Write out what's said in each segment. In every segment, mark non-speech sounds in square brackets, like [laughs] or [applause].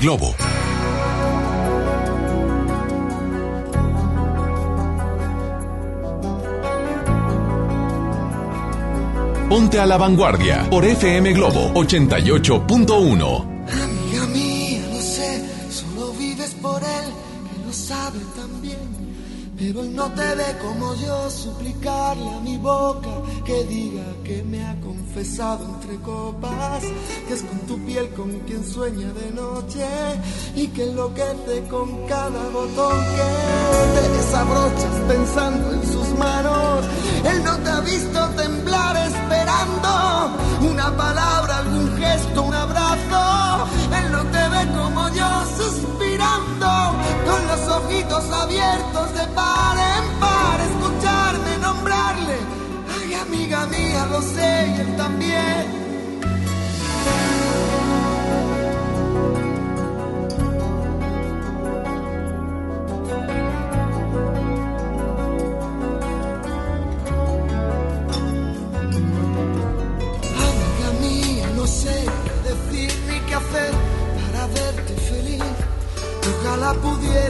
globo. Ponte a la vanguardia por FM Globo 88.1. Amiga mía, lo sé, solo vives por él, que lo sabe también. Pero él no te ve como yo, suplicarle a mi boca que diga que me ha confesado copas, que es con tu piel con quien sueña de noche y que enloquece con cada botón que te desabrochas pensando en sus manos. Él no te ha visto temblar esperando una palabra, algún gesto, un abrazo. Él no te ve como yo suspirando con los ojitos abiertos de par en par, escucharme nombrarle. Ay, amiga mía, lo sé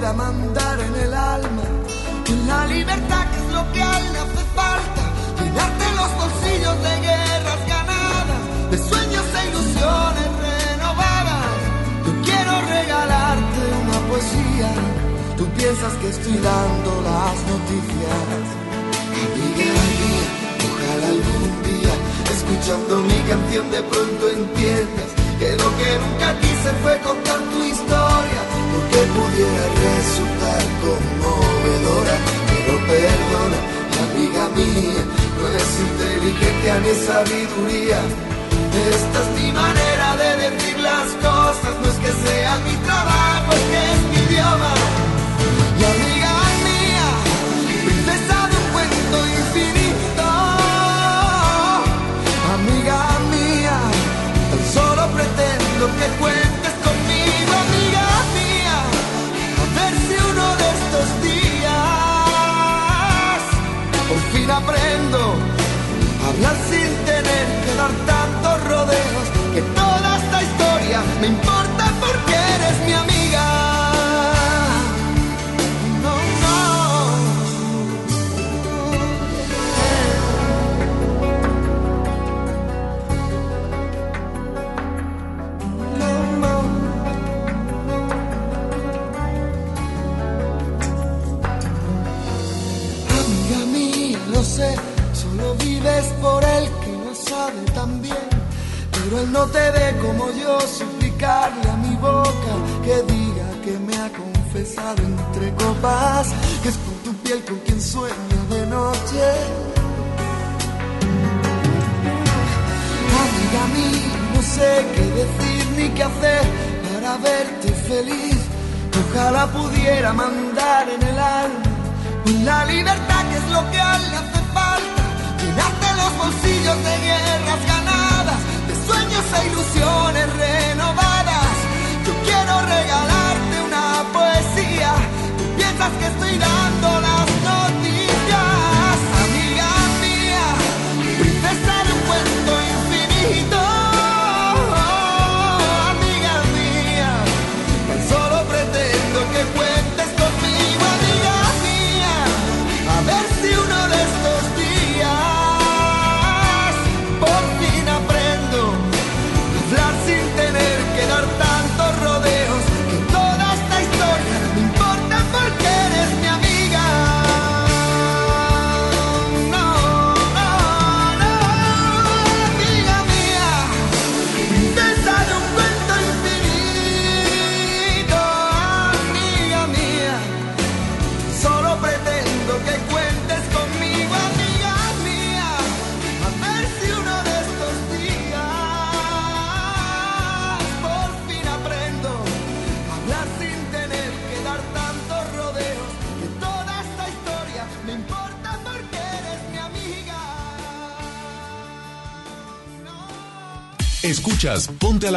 pudiera mandar en el alma en la libertad que es lo que a él le hace falta. Llenarte los bolsillos de guerras ganadas, de sueños e ilusiones renovadas. Yo quiero regalarte una poesía. Tú piensas que estoy dando las noticias. Amiga mía, ojalá algún día, escuchando mi canción, de pronto entiendas que lo que nunca quise fue contar tu historia, porque pudiera resultar conmovedora. Pero perdona, amiga mía, no es inteligencia ni sabiduría. Esta es mi manera de decir las cosas, no es que sea mi trabajo, es que es mi idioma. Y amiga mía, princesa de un cuento infinito, amiga mía, tan solo pretendo que cuentes fin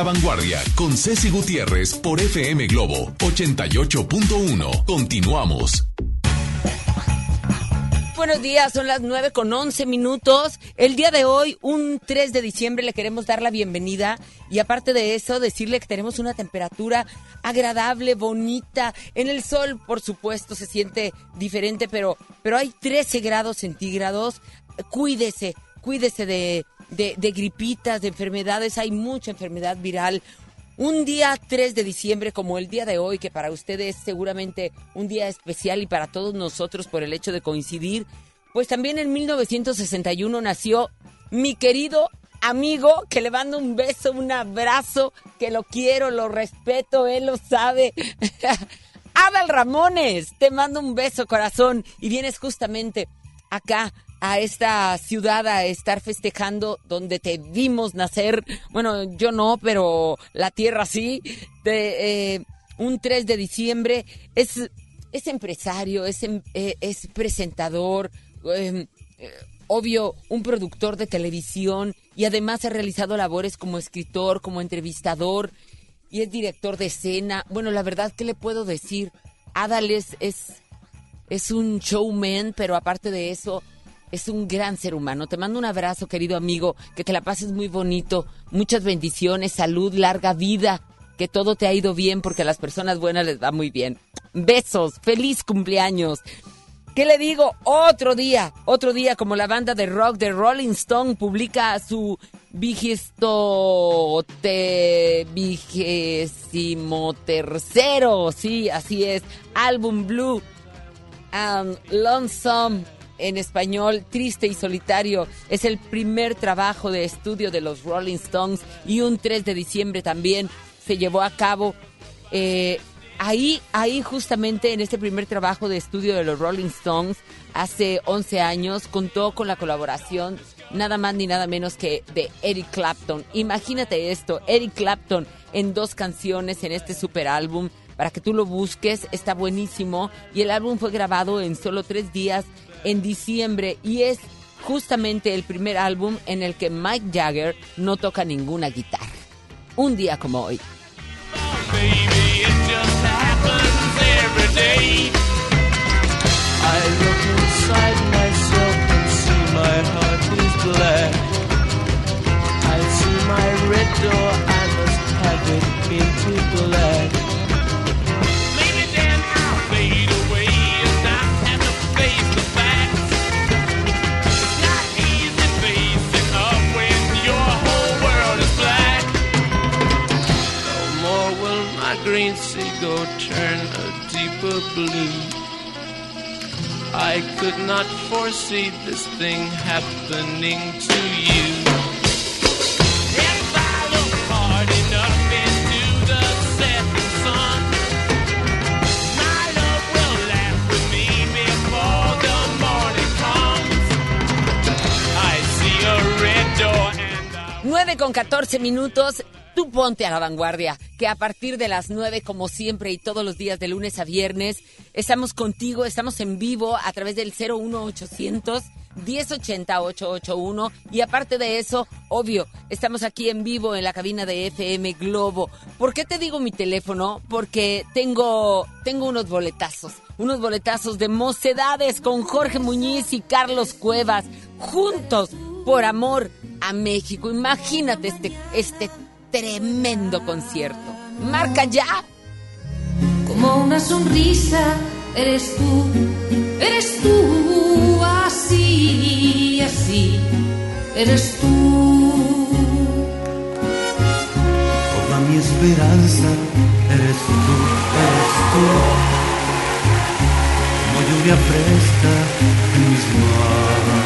Vanguardia con Ceci Gutiérrez por FM Globo 88.1. Continuamos. Buenos días, son las 9 con 11 minutos. El día de hoy, un 3 de diciembre, le queremos dar la bienvenida y aparte de eso, decirle que tenemos una temperatura agradable, bonita. En el sol, por supuesto, se siente diferente, pero, pero hay 13 grados centígrados. Cuídese, cuídese de, de, de gripitas, de enfermedades, hay mucha enfermedad viral. Un día 3 de diciembre, como el día de hoy, que para ustedes es seguramente un día especial y para todos nosotros por el hecho de coincidir, pues también en 1961 nació mi querido amigo, que le mando un beso, un abrazo, que lo quiero, lo respeto, él lo sabe. [laughs] Adal Ramones, te mando un beso, corazón, y vienes justamente acá a esta ciudad a estar festejando donde te vimos nacer. Bueno, yo no, pero la tierra sí. De, eh, un 3 de diciembre es, es empresario, es, em- eh, es presentador, eh, eh, obvio, un productor de televisión y además ha realizado labores como escritor, como entrevistador y es director de escena. Bueno, la verdad, ¿qué le puedo decir? Adal es, es, es un showman, pero aparte de eso, es un gran ser humano. Te mando un abrazo, querido amigo, que te la pases muy bonito, muchas bendiciones, salud, larga vida, que todo te ha ido bien porque a las personas buenas les va muy bien. Besos, feliz cumpleaños. ¿Qué le digo? Otro día, otro día como la banda de rock de Rolling Stone publica su vigesto vigésimo tercero, sí, así es, álbum Blue and Lonesome en español, triste y solitario. Es el primer trabajo de estudio de los Rolling Stones y un 3 de diciembre también se llevó a cabo. eh, ahí, ahí justamente en este primer trabajo de estudio de los Rolling Stones, hace 11 años, contó con la colaboración nada más ni nada menos que de Eric Clapton. Imagínate esto, Eric Clapton en dos canciones en este super álbum para que tú lo busques, está buenísimo. Y el álbum fue grabado en solo tres días en diciembre y es justamente el primer álbum en el que Mike Jagger no toca ninguna guitarra. Un día como hoy. My. I turn a deeper blue. I could not foresee this thing happening to you. If I look hard enough into the setting sun, my love will laugh with me before the morning comes. I see a red door and I 9 con 14 minutos. Tú ponte a la vanguardia, que a partir de las 9, como siempre y todos los días de lunes a viernes, estamos contigo, estamos en vivo a través del 01800 1080 881 y aparte de eso, obvio, estamos aquí en vivo en la cabina de FM Globo. ¿Por qué te digo mi teléfono? Porque tengo tengo unos boletazos, unos boletazos de mocedades con Jorge Muñiz y Carlos Cuevas juntos por amor a México. Imagínate este este tremendo concierto. Marca ya. como una sonrisa, eres tú, eres tú, así, así, eres tú. Toda mi esperanza eres tú, eres tú. Como lluvia fresca en mis manos.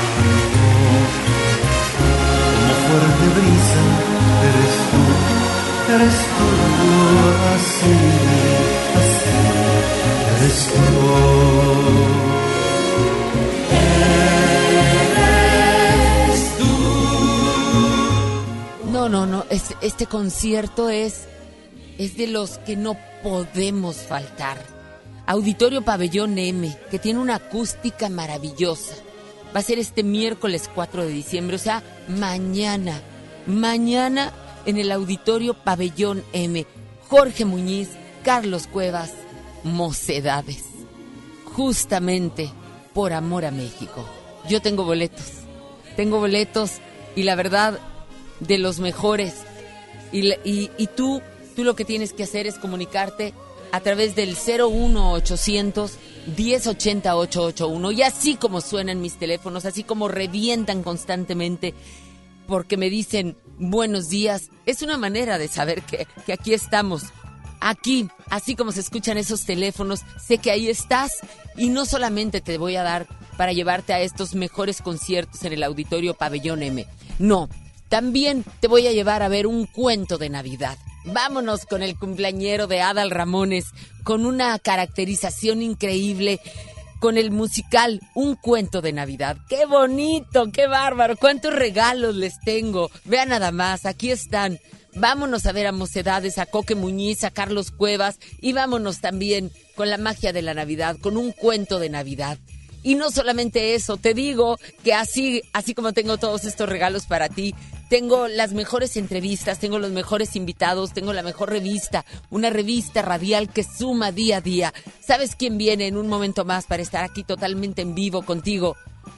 Como fuerte brisa eres tú, eres tú. Así, así, eres tú. No, no, no, es- este concierto es es de los que no podemos faltar. Auditorio Pabellón M, que tiene una acústica maravillosa. Va a ser este miércoles 4 de diciembre, o sea, mañana. Mañana en el Auditorio Pabellón M. Jorge Muñiz, Carlos Cuevas, Mocedades. Justamente por amor a México. Yo tengo boletos. Tengo boletos y la verdad, de los mejores. Y, y, tú, tú lo que tienes que hacer es comunicarte a través del 01800 1080 881 y así como suenan mis teléfonos, así como revientan constantemente porque me dicen buenos días, es una manera de saber que, que aquí estamos. Aquí, así como se escuchan esos teléfonos, sé que ahí estás y no solamente te voy a dar para llevarte a estos mejores conciertos en el Auditorio Pabellón M. No, también te voy a llevar a ver un cuento de Navidad. Vámonos con el cumpleañero de Adal Ramones, con una caracterización increíble, con el musical Un cuento de Navidad. ¡Qué bonito! ¡Qué bárbaro! ¿Cuántos regalos les tengo? Vean nada más, aquí están. Vámonos a ver a Mocedades, a Coque Muñiz, a Carlos Cuevas y vámonos también con la magia de la Navidad, con un cuento de Navidad. Y no solamente eso, te digo que así, así como tengo todos estos regalos para ti, tengo las mejores entrevistas, tengo los mejores invitados, tengo la mejor revista, una revista radial que suma día a día. ¿Sabes quién viene en un momento más para estar aquí totalmente en vivo contigo?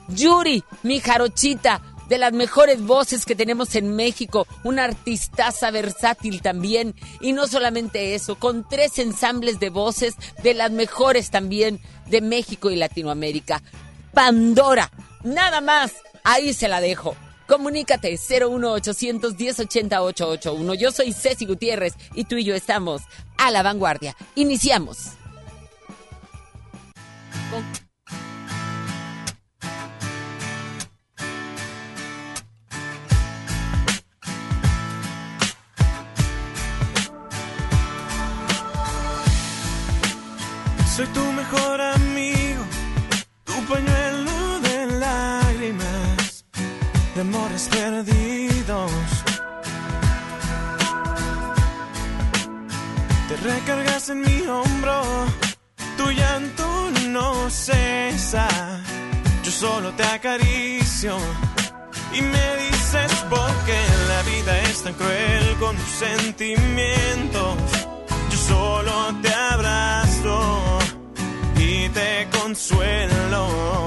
Yuri, mi jarochita, de las mejores voces que tenemos en México, una artistaza versátil también, y no solamente eso, con tres ensambles de voces de las mejores también de México y Latinoamérica. Pandora, nada más, ahí se la dejo. Comunícate 01800 1080 881. Yo soy Ceci Gutiérrez y tú y yo estamos a la vanguardia. Iniciamos. Soy tu mejor de amores perdidos. Te recargas en mi hombro, tu llanto no cesa. Yo solo te acaricio y me dices por qué la vida es tan cruel con tus sentimientos. Yo solo te abrazo y te consuelo.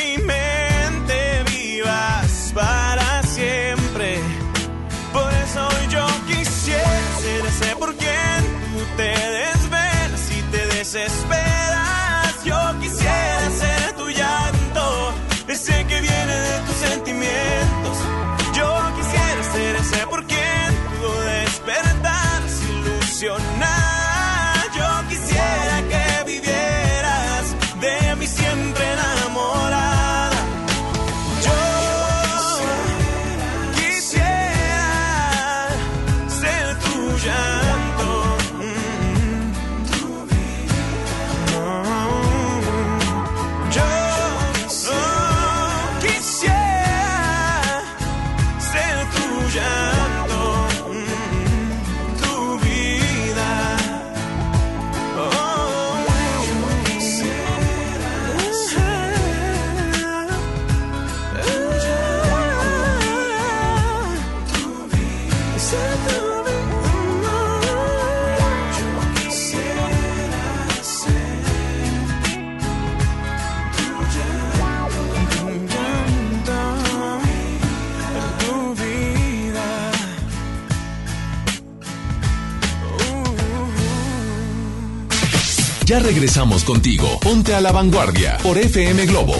Ya regresamos contigo. Ponte a la vanguardia por FM Globo.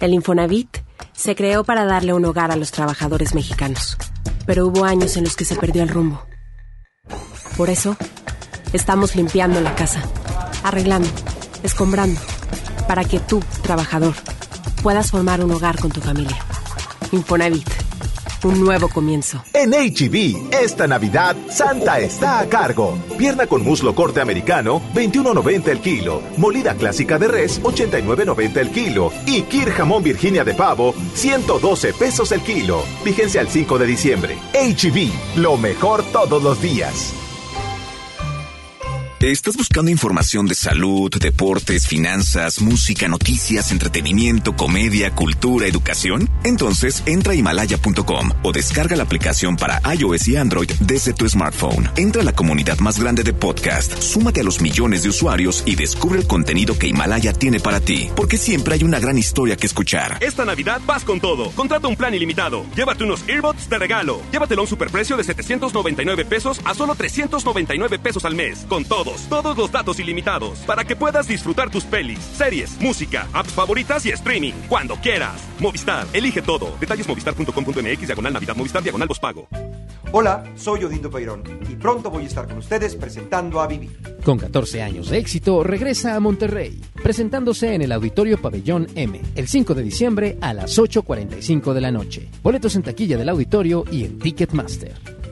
El Infonavit se creó para darle un hogar a los trabajadores mexicanos, pero hubo años en los que se perdió el rumbo. Por eso, estamos limpiando la casa, arreglando, escombrando, para que tú, trabajador, puedas formar un hogar con tu familia. Infonavit, un nuevo comienzo. En HB, esta Navidad, Santa está a cargo. Pierna con muslo corte americano, 21.90 el kilo. Molida clásica de res, 89.90 el kilo. Y Kir jamón Virginia de pavo, 112 pesos el kilo. Vigencia al 5 de diciembre. HB, lo mejor todos los días. ¿Estás buscando información de salud, deportes, finanzas, música, noticias, entretenimiento, comedia, cultura, educación? Entonces entra a himalaya.com o descarga la aplicación para iOS y Android desde tu smartphone. Entra a la comunidad más grande de podcast, súmate a los millones de usuarios y descubre el contenido que Himalaya tiene para ti, porque siempre hay una gran historia que escuchar. Esta Navidad vas con todo. Contrata un plan ilimitado. Llévate unos earbuds de regalo. Llévatelo a un superprecio de 799 pesos a solo 399 pesos al mes. Con todos, todos los datos ilimitados. Para que puedas disfrutar tus pelis, series, música, apps favoritas y streaming. Cuando quieras. Movistar, elige todo. Detalles movistar.com.mx, diagonal Navidad, Movistar, diagonal pago. Hola, soy Odindo Peirón y pronto voy a estar con ustedes presentando a Vivir. Con 14 años de éxito, regresa a Monterrey, presentándose en el Auditorio Pabellón M, el 5 de diciembre a las 8.45 de la noche. Boletos en taquilla del auditorio y en Ticketmaster.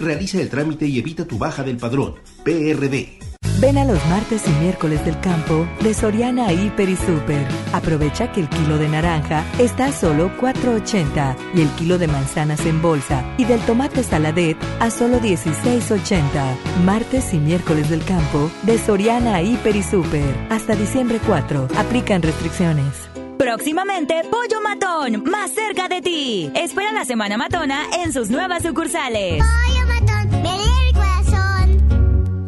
Realiza el trámite y evita tu baja del padrón. PRD. Ven a los martes y miércoles del campo de Soriana Hiper y Super. Aprovecha que el kilo de naranja está a solo 4.80 y el kilo de manzanas en bolsa y del tomate saladet a solo 16.80. Martes y miércoles del campo de Soriana Hiper y Super. Hasta diciembre 4. Aplican restricciones. Próximamente, Pollo Matón, más cerca de ti. Espera la Semana Matona en sus nuevas sucursales. Pollo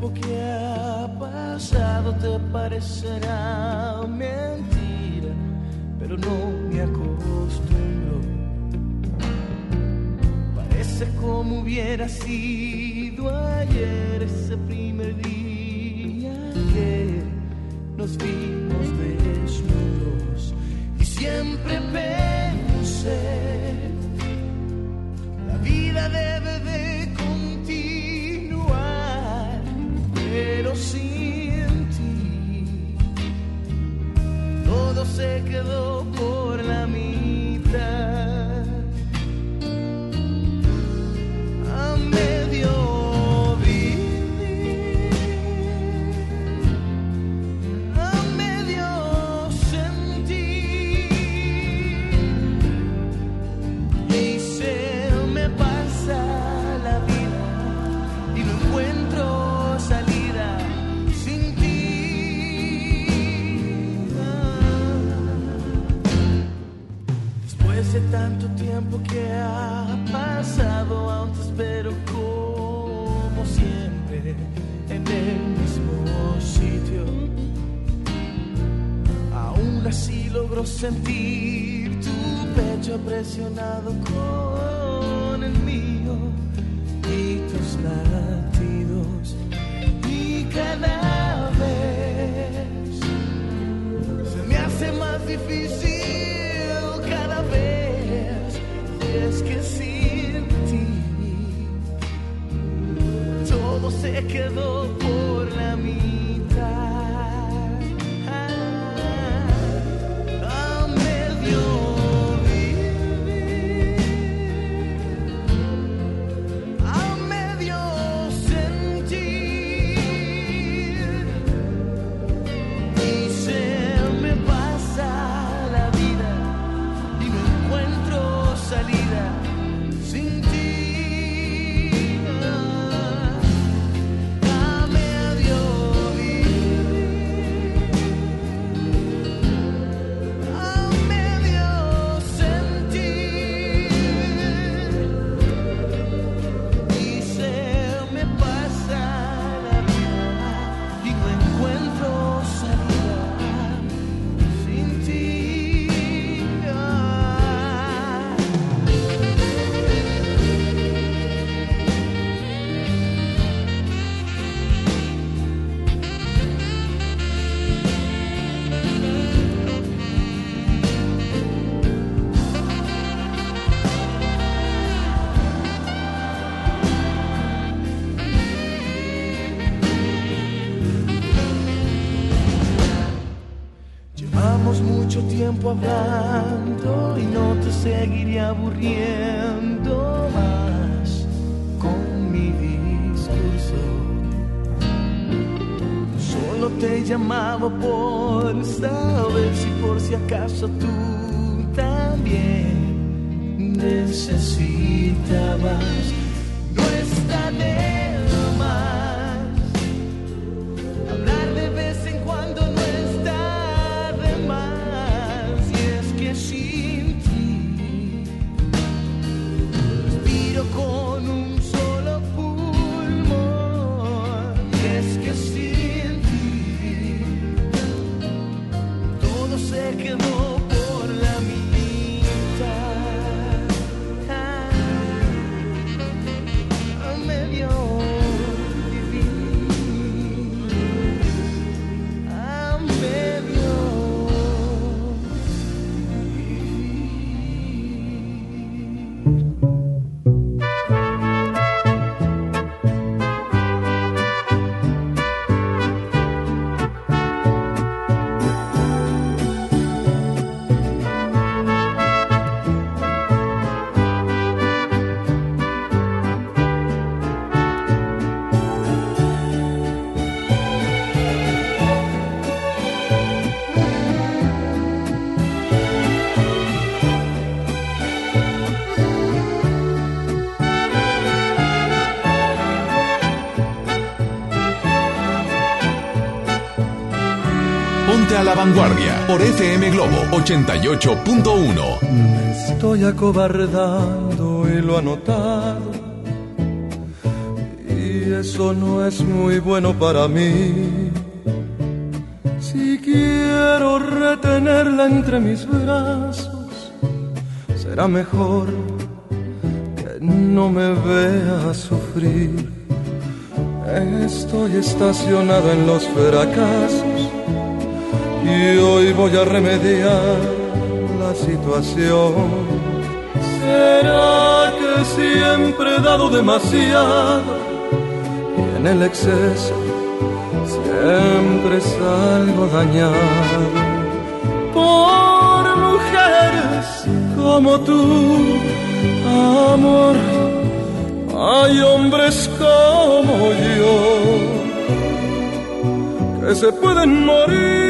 tiempo que ha pasado te parecerá mentira, pero no me acostumbro. Parece como hubiera sido ayer ese primer día que nos vimos desnudos y siempre pensé la vida debe de se quedó por la mitad. Tiempo que ha pasado, aún te espero como siempre en el mismo sitio. Aún así logro sentir tu pecho presionado con el mío y tus latidos. Y cada vez se me hace más difícil se quedó por la mitad. Y no te seguiré aburriendo más con mi discurso. Solo te llamaba por saber si por si acaso tú a la vanguardia por FM Globo 88.1. Me estoy acobardando y lo ha notado. Y eso no es muy bueno para mí. Si quiero retenerla entre mis brazos, será mejor que no me vea sufrir. Estoy estacionado en los fracasos y hoy voy a remediar la situación. ¿Será que siempre he dado demasiado y en el exceso siempre salgo dañado? Por mujeres como tú, amor, hay hombres como yo que se pueden morir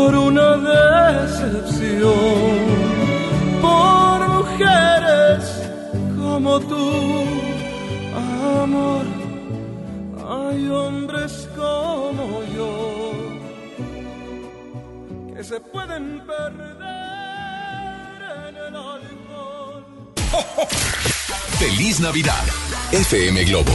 por una decepción, por mujeres como tú, amor. Hay hombres como yo que se pueden perder en el alcohol. Feliz Navidad. FM Globo.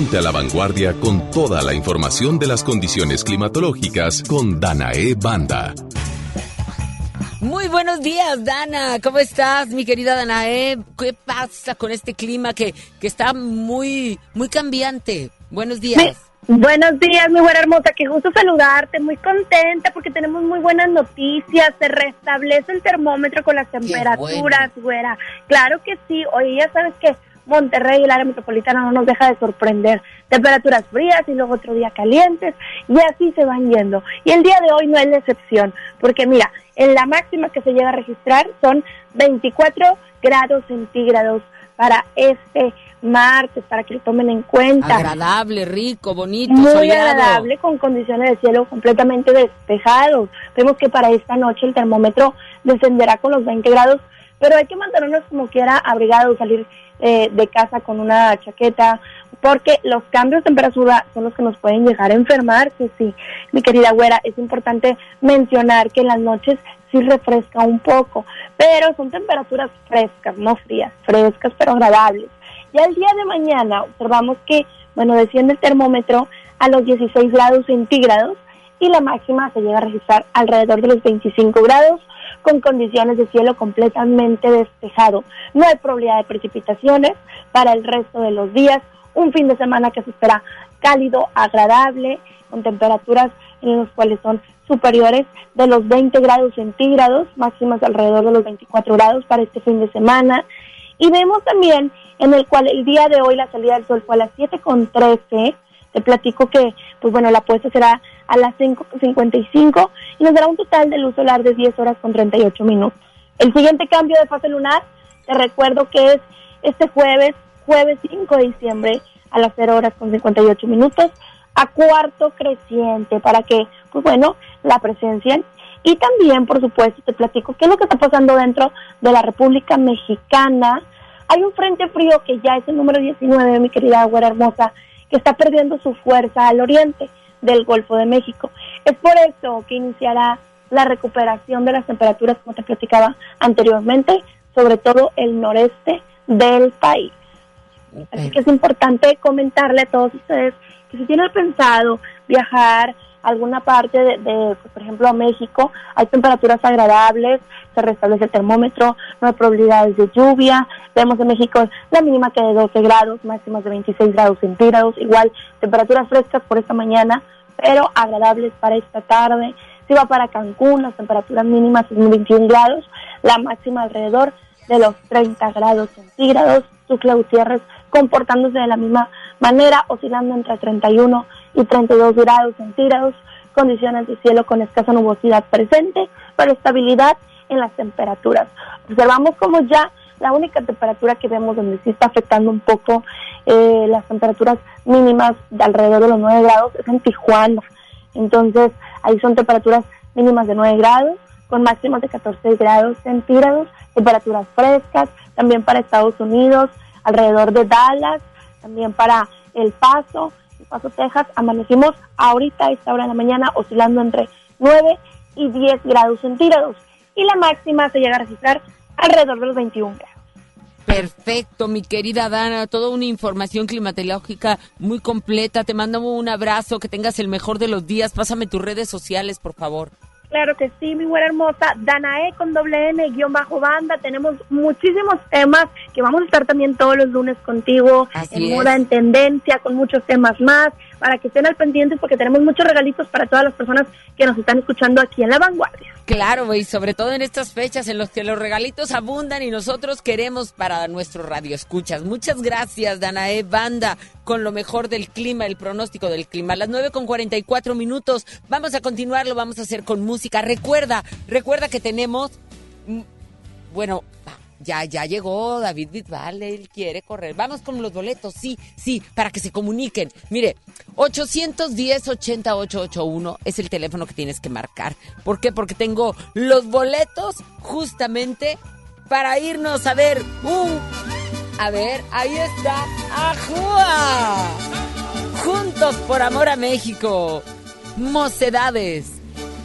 Ponte a la vanguardia con toda la información de las condiciones climatológicas con Danae Banda. Muy buenos días, Dana. ¿Cómo estás, mi querida Danae? ¿Qué pasa con este clima que, que está muy, muy cambiante? Buenos días. Buenos días, mi buena hermosa, qué gusto saludarte, muy contenta porque tenemos muy buenas noticias, se restablece el termómetro con las temperaturas, güera. Claro que sí, oye, ya sabes que Monterrey y el área metropolitana no nos deja de sorprender. Temperaturas frías y luego otro día calientes y así se van yendo. Y el día de hoy no es la excepción, porque mira, en la máxima que se llega a registrar son 24 grados centígrados para este martes, para que lo tomen en cuenta. Agradable, rico, bonito, Muy soleado. agradable, con condiciones de cielo completamente despejados. Vemos que para esta noche el termómetro descenderá con los 20 grados, pero hay que mantenernos como quiera abrigados, salir eh, de casa con una chaqueta, porque los cambios de temperatura son los que nos pueden llegar a enfermar, que sí. Mi querida güera, es importante mencionar que en las noches sí refresca un poco, pero son temperaturas frescas, no frías, frescas pero agradables. Ya el día de mañana observamos que, bueno, desciende el termómetro a los 16 grados centígrados y la máxima se llega a registrar alrededor de los 25 grados con condiciones de cielo completamente despejado. No hay probabilidad de precipitaciones para el resto de los días. Un fin de semana que se espera cálido, agradable, con temperaturas en los cuales son superiores de los 20 grados centígrados, máximas alrededor de los 24 grados para este fin de semana. Y vemos también en el cual el día de hoy la salida del sol fue a las 7.13. Te platico que, pues bueno, la puesta será a las 5.55 y nos dará un total de luz solar de 10 horas con 38 minutos. El siguiente cambio de fase lunar, te recuerdo que es este jueves, jueves 5 de diciembre a las 0 horas con 58 minutos, a cuarto creciente, para que, pues bueno, la presencien. Y también, por supuesto, te platico qué es lo que está pasando dentro de la República Mexicana. Hay un frente frío que ya es el número 19, mi querida güera hermosa, que está perdiendo su fuerza al oriente del Golfo de México. Es por eso que iniciará la recuperación de las temperaturas, como te platicaba anteriormente, sobre todo el noreste del país. Así que es importante comentarle a todos ustedes que si tienen pensado viajar alguna parte de, de, pues, por ejemplo, México, hay temperaturas agradables, se restablece el termómetro, no hay probabilidades de lluvia. Vemos en México la mínima que de 12 grados, máximas de 26 grados centígrados, igual temperaturas frescas por esta mañana, pero agradables para esta tarde. Si va para Cancún, las temperaturas mínimas son 21 grados, la máxima alrededor de los 30 grados centígrados. Tuxtla Gutiérrez comportándose de la misma manera, oscilando entre 31 y 32 grados centígrados, condiciones de cielo con escasa nubosidad presente, pero estabilidad en las temperaturas. Observamos como ya la única temperatura que vemos donde sí está afectando un poco eh, las temperaturas mínimas de alrededor de los 9 grados es en Tijuana. Entonces, ahí son temperaturas mínimas de 9 grados, con máximas de 14 grados centígrados, temperaturas frescas, también para Estados Unidos, alrededor de Dallas, también para El Paso, Paso, Texas, amanecimos ahorita a esta hora de la mañana oscilando entre 9 y 10 grados centígrados y la máxima se llega a registrar alrededor de los 21 grados. Perfecto, mi querida Dana, toda una información climatológica muy completa. Te mando un abrazo, que tengas el mejor de los días. Pásame tus redes sociales, por favor. Claro que sí, mi buena hermosa. Danae con doble N, guion bajo banda. Tenemos muchísimos temas que vamos a estar también todos los lunes contigo. Así en es. moda, en tendencia, con muchos temas más. Para que estén al pendiente porque tenemos muchos regalitos para todas las personas que nos están escuchando aquí en La Vanguardia. Claro, güey, sobre todo en estas fechas en las que los regalitos abundan y nosotros queremos para nuestro radio escuchas. Muchas gracias, Danae Banda, con lo mejor del clima, el pronóstico del clima. Las 9 con 44 minutos. Vamos a continuar, lo vamos a hacer con música. Recuerda, recuerda que tenemos. mm, Bueno, ya, ya llegó David Bisbal, él quiere correr. Vamos con los boletos, sí, sí, para que se comuniquen. Mire, 810-80881 es el teléfono que tienes que marcar. ¿Por qué? Porque tengo los boletos justamente para irnos a ver un... A ver, ahí está. ¡Ajúa! Juntos por amor a México. Mocedades.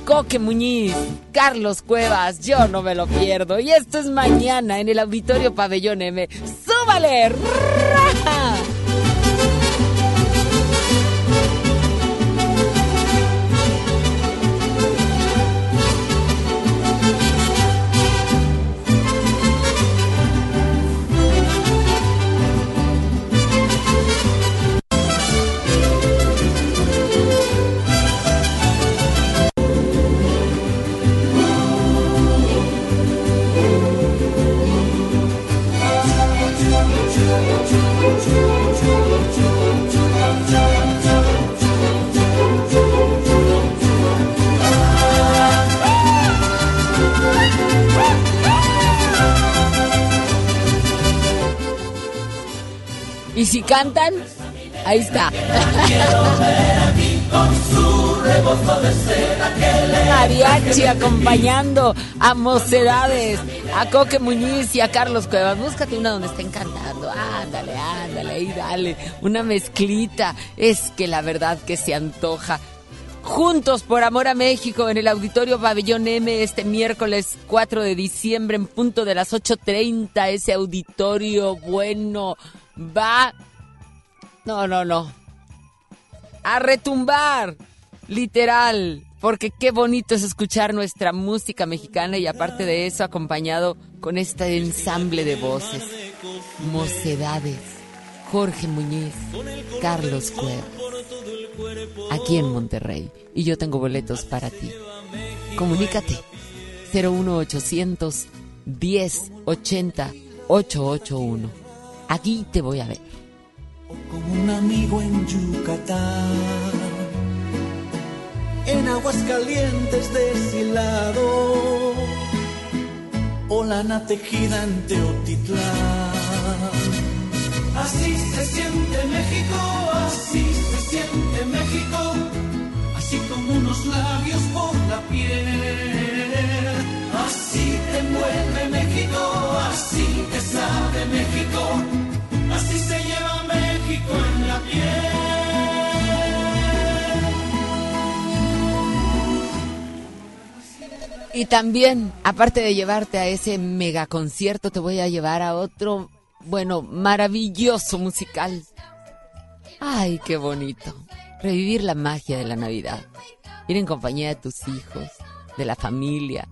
Coque Muñiz, Carlos Cuevas, yo no me lo pierdo. Y esto es mañana en el Auditorio Pabellón M. ¡Súbale! ¡Raja! Y si cantan, ahí está. Mariachi acompañando a Mocedades, a Coque Muñiz y a Carlos Cuevas. Búscate una donde estén cantando. Ándale, ándale, ahí dale. Una mezclita. Es que la verdad que se antoja. Juntos por Amor a México en el Auditorio Pabellón M este miércoles 4 de diciembre en punto de las 8.30. Ese auditorio bueno va... No, no, no. A retumbar, literal. Porque qué bonito es escuchar nuestra música mexicana y aparte de eso acompañado con este ensamble de voces. Mocedades, Jorge Muñiz, Carlos Cuevas aquí en Monterrey. Y yo tengo boletos para ti. Comunícate. 01800 1080 881. Aquí te voy a ver. como un amigo en Yucatán, en Aguascalientes deshilado, o lana tejida en Teotitlán. Así se siente México, así se siente México, así como unos labios por la piel. Así te envuelve México, así te sabe México, Y también, aparte de llevarte a ese mega concierto, te voy a llevar a otro bueno, maravilloso musical. Ay, qué bonito. Revivir la magia de la Navidad. Ir en compañía de tus hijos, de la familia,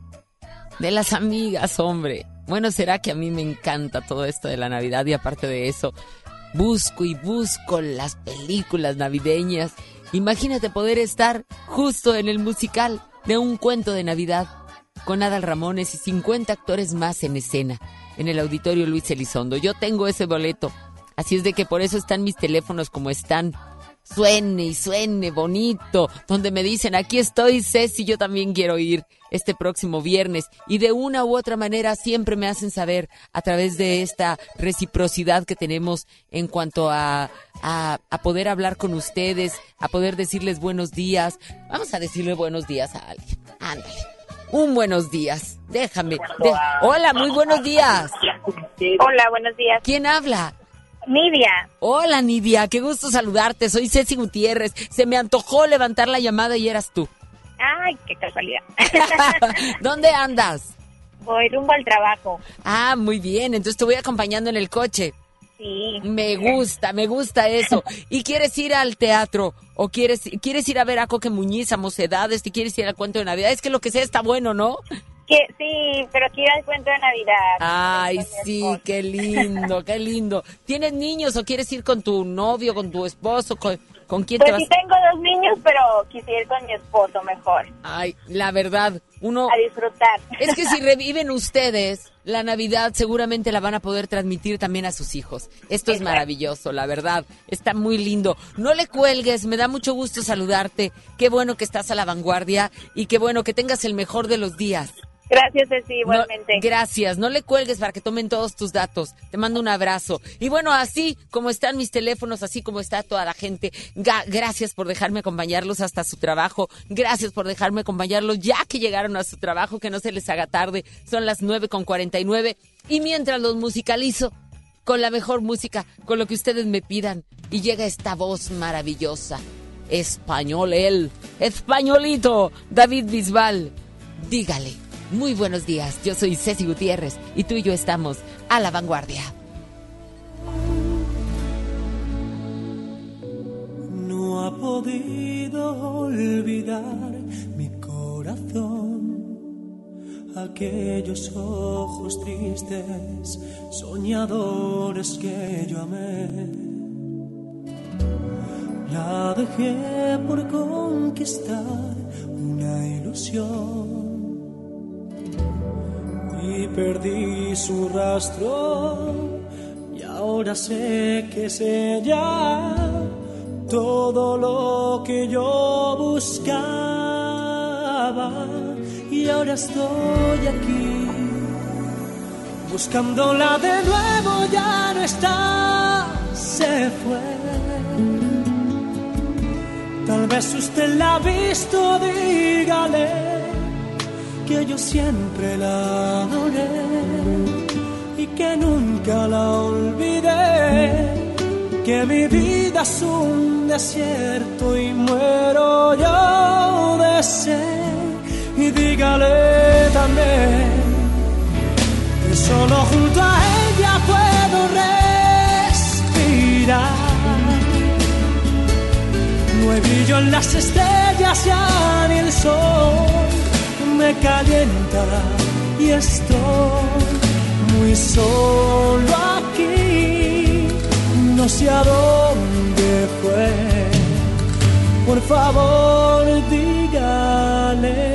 de las amigas, hombre. Bueno, será que a mí me encanta todo esto de la Navidad y aparte de eso, busco y busco las películas navideñas. Imagínate poder estar justo en el musical de un cuento de Navidad con Adal Ramones y 50 actores más en escena en el auditorio Luis Elizondo. Yo tengo ese boleto, así es de que por eso están mis teléfonos como están. Suene y suene bonito, donde me dicen, aquí estoy, Ceci, yo también quiero ir este próximo viernes. Y de una u otra manera siempre me hacen saber a través de esta reciprocidad que tenemos en cuanto a, a, a poder hablar con ustedes, a poder decirles buenos días. Vamos a decirle buenos días a alguien. Ándale. Un buenos días. Déjame. de- Hola, muy buenos días. Hola, buenos días. ¿Quién habla? Nidia. Hola, Nidia. Qué gusto saludarte. Soy Ceci Gutiérrez. Se me antojó levantar la llamada y eras tú. Ay, qué casualidad. [laughs] ¿Dónde andas? Voy rumbo al trabajo. Ah, muy bien. Entonces te voy acompañando en el coche. Sí. Me gusta, me gusta eso. ¿Y quieres ir al teatro? ¿O quieres, quieres ir a ver a Coque Muñiz, a Mocedades? ¿Te quieres ir al cuento de Navidad? Es que lo que sea está bueno, ¿no? Que, sí, pero quiero el cuento de Navidad. Ay, sí, qué lindo, qué lindo. ¿Tienes niños o quieres ir con tu novio, con tu esposo? ¿Con, con quién Pues te vas? sí tengo dos niños, pero quisiera ir con mi esposo mejor. Ay, la verdad, uno... A disfrutar. Es que si [laughs] reviven ustedes la Navidad, seguramente la van a poder transmitir también a sus hijos. Esto es maravilloso, la verdad. Está muy lindo. No le cuelgues, me da mucho gusto saludarte. Qué bueno que estás a la vanguardia y qué bueno que tengas el mejor de los días. Gracias, Ceci, No, igualmente. gracias, no le cuelgues para que tomen todos tus datos. Te mando un abrazo. Y bueno, así como están mis teléfonos, así como está toda la gente, ga- gracias por dejarme acompañarlos hasta su trabajo. Gracias por dejarme acompañarlos ya que llegaron a su trabajo, que no se les haga tarde. Son las 9 con 49. Y mientras los musicalizo con la mejor música, con lo que ustedes me pidan, y llega esta voz maravillosa. Español él, españolito, David Bisbal. Dígale, muy buenos días, yo soy Ceci Gutiérrez y tú y yo estamos a la vanguardia. No ha podido olvidar mi corazón aquellos ojos tristes, soñadores que yo amé. La dejé por conquistar una ilusión y perdí su rastro. Y ahora sé que es ella. Todo lo que yo buscaba. Y ahora estoy aquí buscándola de nuevo. Ya no está se fue. Tal vez usted la ha visto dígale que yo siempre la adoré y que nunca la olvidé. Que mi vida es un desierto y muero yo de sed. Y dígale también que solo junto a ella puedo respirar. No hay brillo en las estrellas ya ni el sol me calienta y estoy muy solo aquí no sé a dónde fue. Por favor, dígale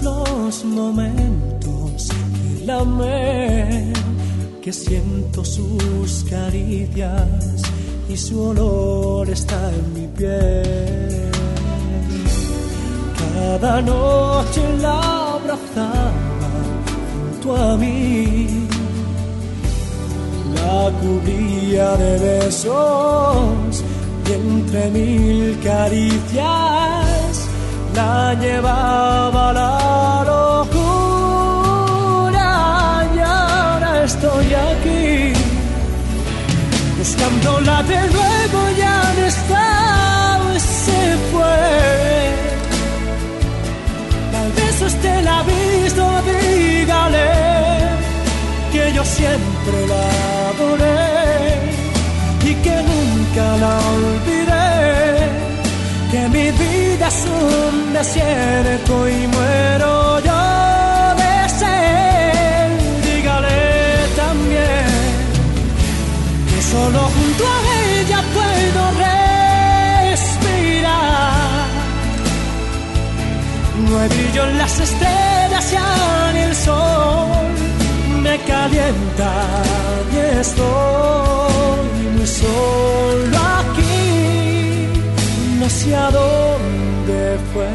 los momentos que la que siento sus caricias y su olor está en mi piel. Cada noche la abrazaba junto a mí, la cubría de besos y entre mil caricias la llevaba la locura y ahora estoy aquí buscándola de nuevo ya no está se fue. Tal vez usted la ha visto dígale que yo siempre la adoré y que nunca la olvidé que mi vida es un desierto y muero yo de sed. Dígale también que solo junto a ella puedo respirar. No hay brillo en las estrellas ya ni el sol me calienta y estoy muy solo aquí. No sé a dónde fue.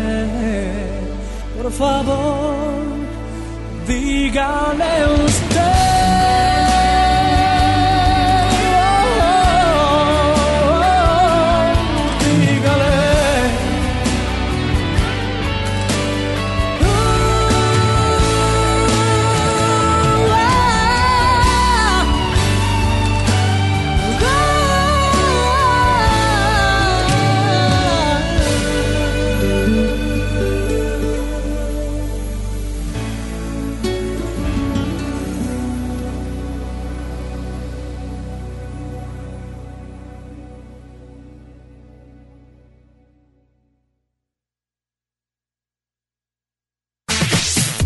Por favor, dígale usted.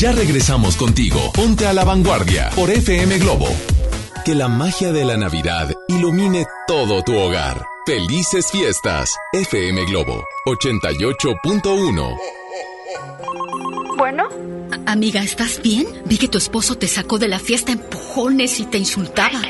Ya regresamos contigo. Ponte a la vanguardia por FM Globo. Que la magia de la Navidad ilumine todo tu hogar. Felices fiestas. FM Globo 88.1. Bueno. Amiga, ¿estás bien? Vi que tu esposo te sacó de la fiesta a empujones y te insultaba. Qué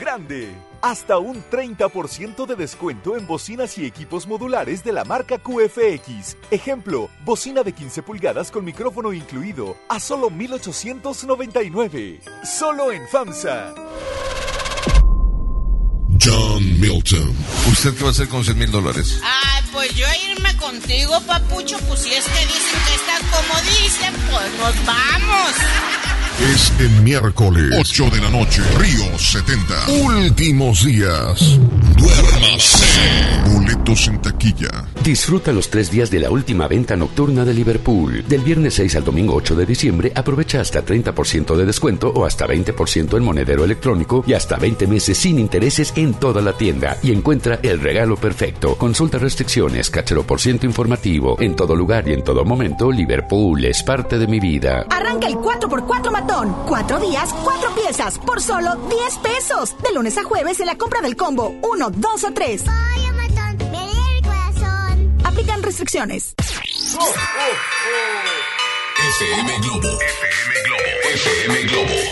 grande. Hasta un 30% de descuento en bocinas y equipos modulares de la marca QFX. Ejemplo, bocina de 15 pulgadas con micrófono incluido a solo 1899. Solo en FAMSA. John Milton. ¿Usted qué va a hacer con 100 mil dólares? Ay, pues yo irme contigo, papucho, pues si es que dicen que estás como dicen, pues nos vamos. Es el miércoles, 8 de la noche, Río 70. Últimos días. Duérmase. Boletos en taquilla. Disfruta los tres días de la última venta nocturna de Liverpool. Del viernes 6 al domingo 8 de diciembre, aprovecha hasta 30% de descuento o hasta 20% en monedero electrónico y hasta 20 meses sin intereses en toda la tienda. Y encuentra el regalo perfecto. Consulta restricciones, cachero por ciento informativo. En todo lugar y en todo momento, Liverpool es parte de mi vida. Arranca el 4x4 matón. Cuatro días, cuatro piezas, por solo 10 pesos. De lunes a jueves en la compra del combo 1, 2 o 3. Pollo matón, me lee el corazón. Aplican restricciones. FM Globo. FM Globo.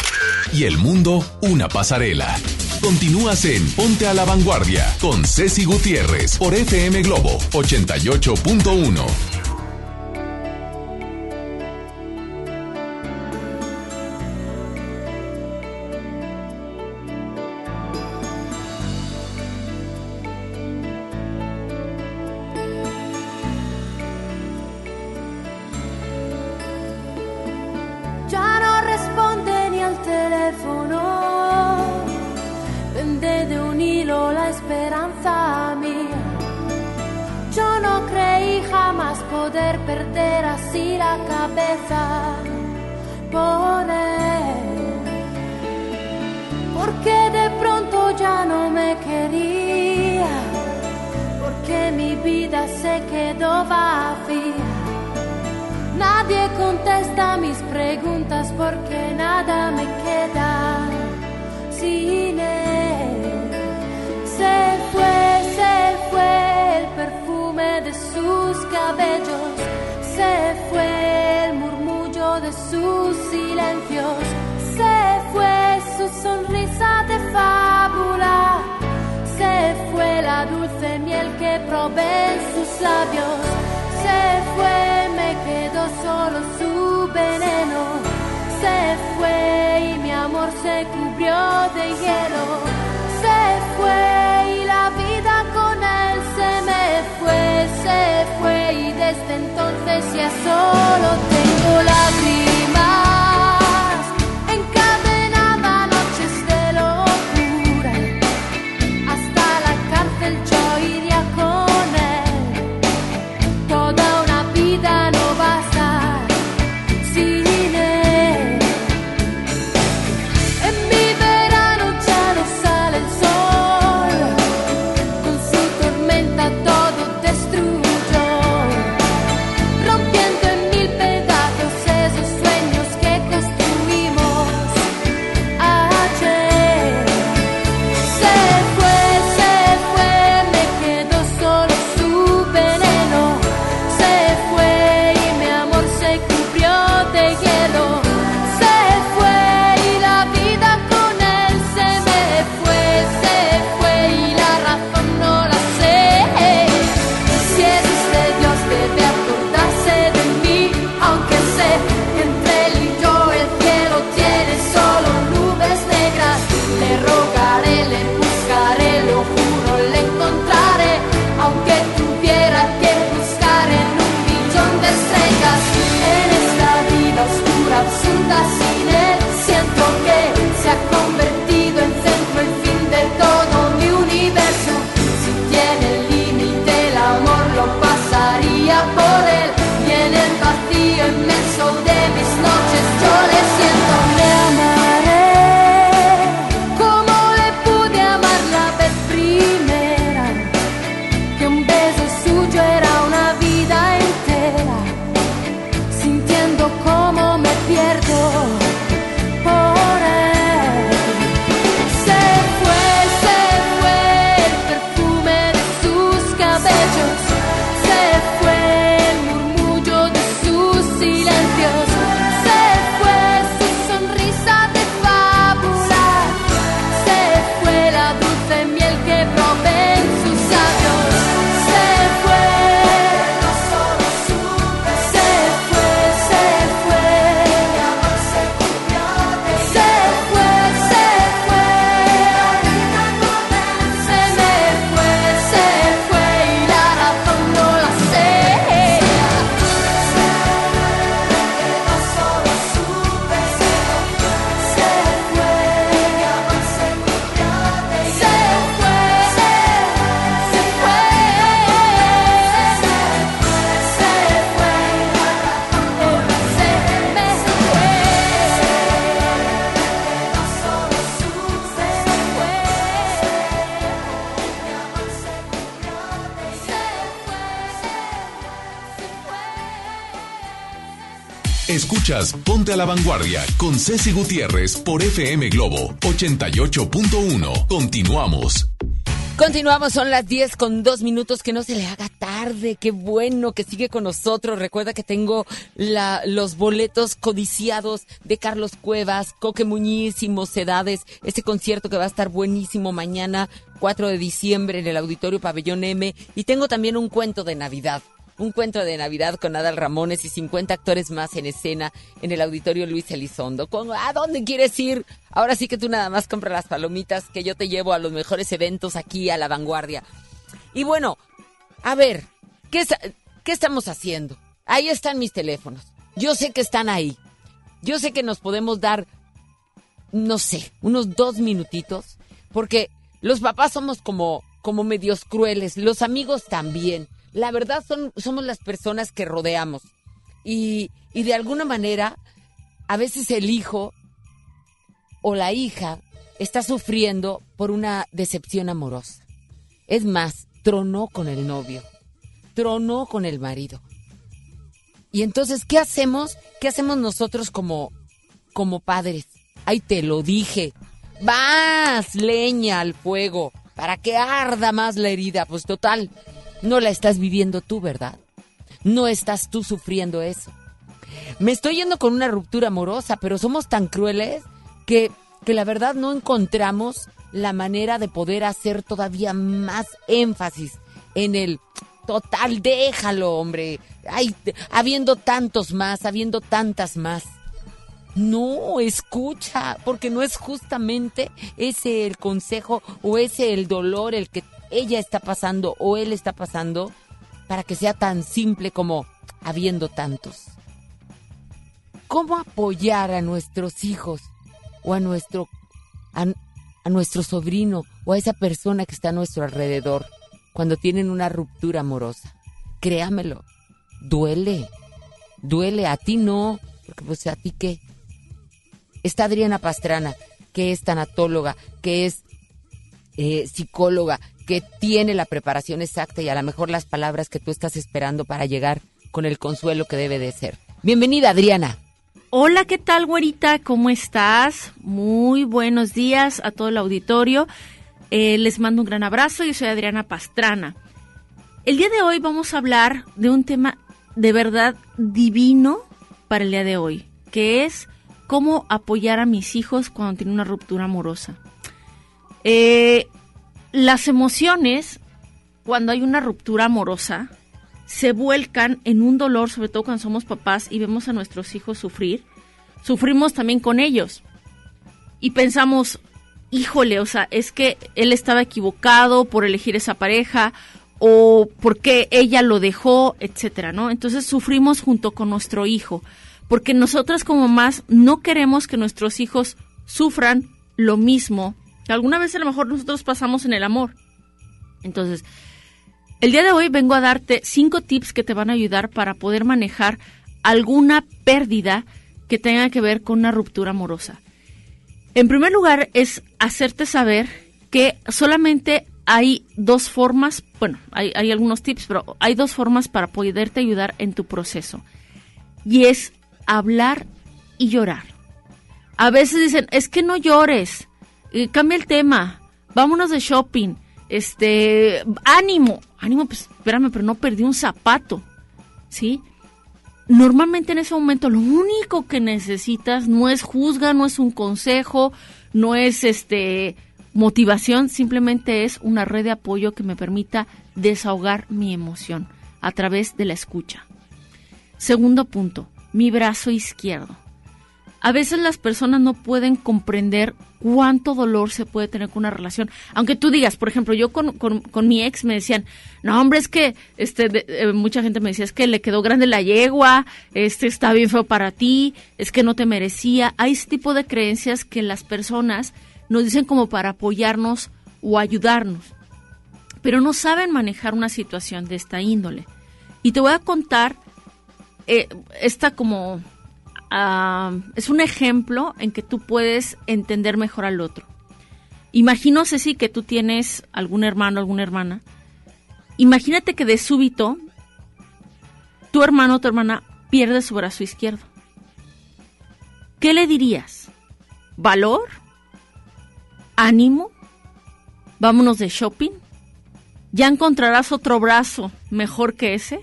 y el mundo una pasarela. Continúas en Ponte a la Vanguardia con Ceci Gutiérrez por FM Globo 88.1. A la Vanguardia con Ceci Gutiérrez por FM Globo 88.1. Continuamos. Continuamos, son las 10 con dos minutos, que no se le haga tarde, qué bueno que sigue con nosotros. Recuerda que tengo los boletos codiciados de Carlos Cuevas, Coque Muñiz y Mocedades, este concierto que va a estar buenísimo mañana, 4 de diciembre en el Auditorio Pabellón M. Y tengo también un cuento de Navidad. Un cuento de Navidad con Adal Ramones y 50 actores más en escena en el Auditorio Luis Elizondo. ¿A dónde quieres ir? Ahora sí que tú nada más compra las palomitas que yo te llevo a los mejores eventos aquí a la vanguardia. Y bueno, a ver, ¿qué, qué estamos haciendo? Ahí están mis teléfonos. Yo sé que están ahí. Yo sé que nos podemos dar, no sé, unos dos minutitos, porque los papás somos como, como medios crueles, los amigos también. La verdad son, somos las personas que rodeamos. Y, y de alguna manera, a veces el hijo o la hija está sufriendo por una decepción amorosa. Es más, tronó con el novio, tronó con el marido. Y entonces, ¿qué hacemos? ¿Qué hacemos nosotros como, como padres? Ay, te lo dije. Vas, leña al fuego, para que arda más la herida. Pues total, no la estás viviendo tú, ¿verdad? No estás tú sufriendo eso. Me estoy yendo con una ruptura amorosa, pero somos tan crueles que, que la verdad no encontramos la manera de poder hacer todavía más énfasis en el total, déjalo, hombre. Ay, habiendo tantos más, habiendo tantas más. No, escucha, porque no es justamente ese el consejo o ese el dolor el que ella está pasando o él está pasando para que sea tan simple como habiendo tantos. ¿Cómo apoyar a nuestros hijos o a nuestro a, nuestro sobrino o a esa persona que está a nuestro alrededor cuando tienen una ruptura amorosa? Créamelo, duele. Duele a ti no, porque pues a ti qué? Está Adriana Pastrana, que es tanatóloga, que es eh, psicóloga, que tiene la preparación exacta y a lo mejor las palabras que tú estás esperando para llegar con el consuelo que debe de ser. Bienvenida, Adriana. Hola, ¿qué tal, güerita? ¿Cómo estás? Muy buenos días a todo el auditorio. Eh, les mando un gran abrazo. Yo soy Adriana Pastrana. El día de hoy vamos a hablar de un tema de verdad divino para el día de hoy, que es cómo apoyar a mis hijos cuando tienen una ruptura amorosa. Eh, las emociones, cuando hay una ruptura amorosa, se vuelcan en un dolor, sobre todo cuando somos papás y vemos a nuestros hijos sufrir. Sufrimos también con ellos. Y pensamos, híjole, o sea, es que él estaba equivocado por elegir esa pareja o porque ella lo dejó, etcétera, ¿no? Entonces sufrimos junto con nuestro hijo, porque nosotras como mamás no queremos que nuestros hijos sufran lo mismo que alguna vez a lo mejor nosotros pasamos en el amor. Entonces, el día de hoy vengo a darte cinco tips que te van a ayudar para poder manejar alguna pérdida que tenga que ver con una ruptura amorosa. En primer lugar, es hacerte saber que solamente hay dos formas, bueno, hay, hay algunos tips, pero hay dos formas para poderte ayudar en tu proceso. Y es hablar y llorar. A veces dicen, es que no llores, eh, cambia el tema, vámonos de shopping, este, ánimo, ánimo, pues espérame, pero no perdí un zapato, ¿sí? Normalmente en ese momento lo único que necesitas no es juzga, no es un consejo, no es este motivación, simplemente es una red de apoyo que me permita desahogar mi emoción a través de la escucha. Segundo punto, mi brazo izquierdo. A veces las personas no pueden comprender cuánto dolor se puede tener con una relación. Aunque tú digas, por ejemplo, yo con, con- mi ex me decían, no, hombre, es que este, de- eh, mucha gente me decía, es que le quedó grande la yegua, este está bien feo para ti, es que no te merecía. Hay ese tipo de creencias que las personas nos dicen como para apoyarnos o ayudarnos, pero no saben manejar una situación de esta índole. Y te voy a contar eh, esta como ah, es un ejemplo en que tú puedes entender mejor al otro. Imagino, Ceci, que tú tienes algún hermano, alguna hermana. Imagínate que de súbito tu hermano o tu hermana pierde su brazo izquierdo. ¿qué le dirías? ¿Valor? ¿Ánimo? ¿Vámonos de shopping? ¿Ya encontrarás otro brazo mejor que ese?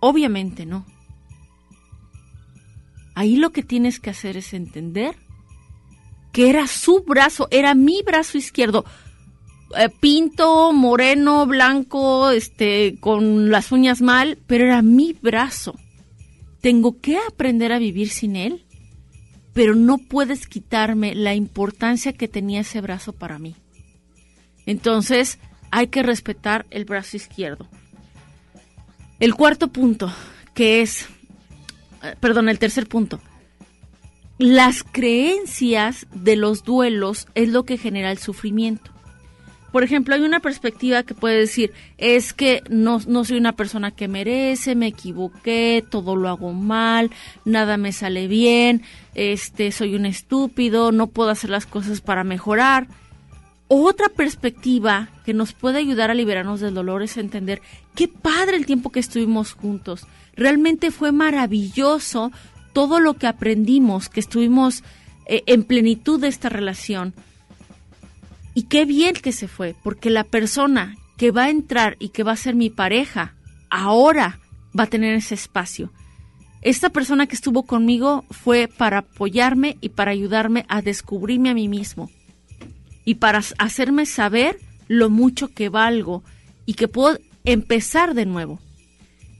Obviamente no. Ahí lo que tienes que hacer es entender que era su brazo, era mi brazo izquierdo. Eh, pinto, moreno, blanco, este, con las uñas mal, pero era mi brazo. Tengo que aprender a vivir sin él, pero no puedes quitarme la importancia que tenía ese brazo para mí. Entonces, hay que respetar el brazo izquierdo. El cuarto punto, que es, eh, perdón, el tercer punto. Las creencias de los duelos es lo que genera el sufrimiento. Por ejemplo, hay una perspectiva que puede decir, es que no, no soy una persona que merece, me equivoqué, todo lo hago mal, nada me sale bien, este, soy un estúpido, no puedo hacer las cosas para mejorar. Otra perspectiva que nos puede ayudar a liberarnos del dolor es entender qué padre el tiempo que estuvimos juntos. Realmente fue maravilloso todo lo que aprendimos, que estuvimos eh, en plenitud de esta relación. Y qué bien que se fue, porque la persona que va a entrar y que va a ser mi pareja, ahora va a tener ese espacio. Esta persona que estuvo conmigo fue para apoyarme y para ayudarme a descubrirme a mí mismo y para hacerme saber lo mucho que valgo y que puedo empezar de nuevo.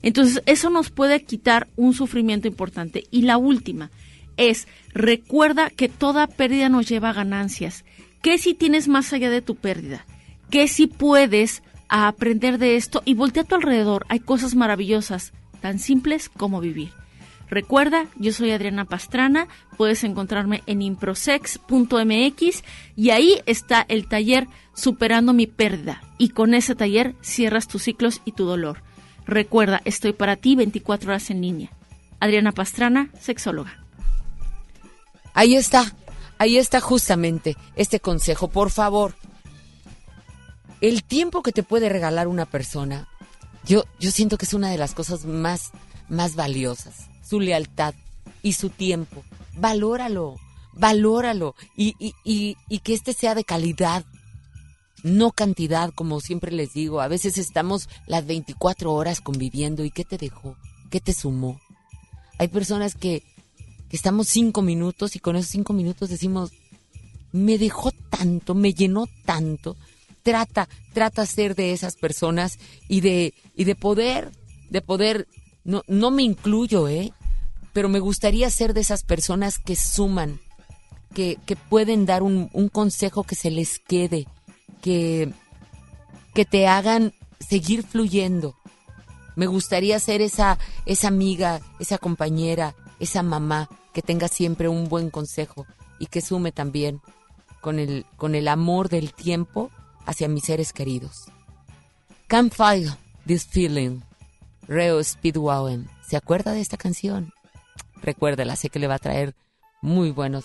Entonces, eso nos puede quitar un sufrimiento importante. Y la última es, recuerda que toda pérdida nos lleva a ganancias. ¿Qué si tienes más allá de tu pérdida? ¿Qué si puedes aprender de esto y voltea a tu alrededor? Hay cosas maravillosas, tan simples como vivir. Recuerda, yo soy Adriana Pastrana, puedes encontrarme en improsex.mx y ahí está el taller Superando mi pérdida y con ese taller cierras tus ciclos y tu dolor. Recuerda, estoy para ti 24 horas en línea. Adriana Pastrana, sexóloga. Ahí está, ahí está justamente este consejo. Por favor, el tiempo que te puede regalar una persona, yo, yo siento que es una de las cosas más, más valiosas su lealtad y su tiempo. Valóralo, valóralo y, y, y, y que este sea de calidad, no cantidad, como siempre les digo. A veces estamos las 24 horas conviviendo y ¿qué te dejó? ¿Qué te sumó? Hay personas que, que estamos cinco minutos y con esos cinco minutos decimos, me dejó tanto, me llenó tanto. Trata, trata ser de esas personas y de, y de poder, de poder, no, no me incluyo, ¿eh? Pero me gustaría ser de esas personas que suman, que, que pueden dar un, un, consejo que se les quede, que, que te hagan seguir fluyendo. Me gustaría ser esa, esa amiga, esa compañera, esa mamá que tenga siempre un buen consejo y que sume también con el, con el amor del tiempo hacia mis seres queridos. Can't fight this feeling. Reo Speedwagon. ¿Se acuerda de esta canción? Recuérdela, sé que le va a traer muy buenos,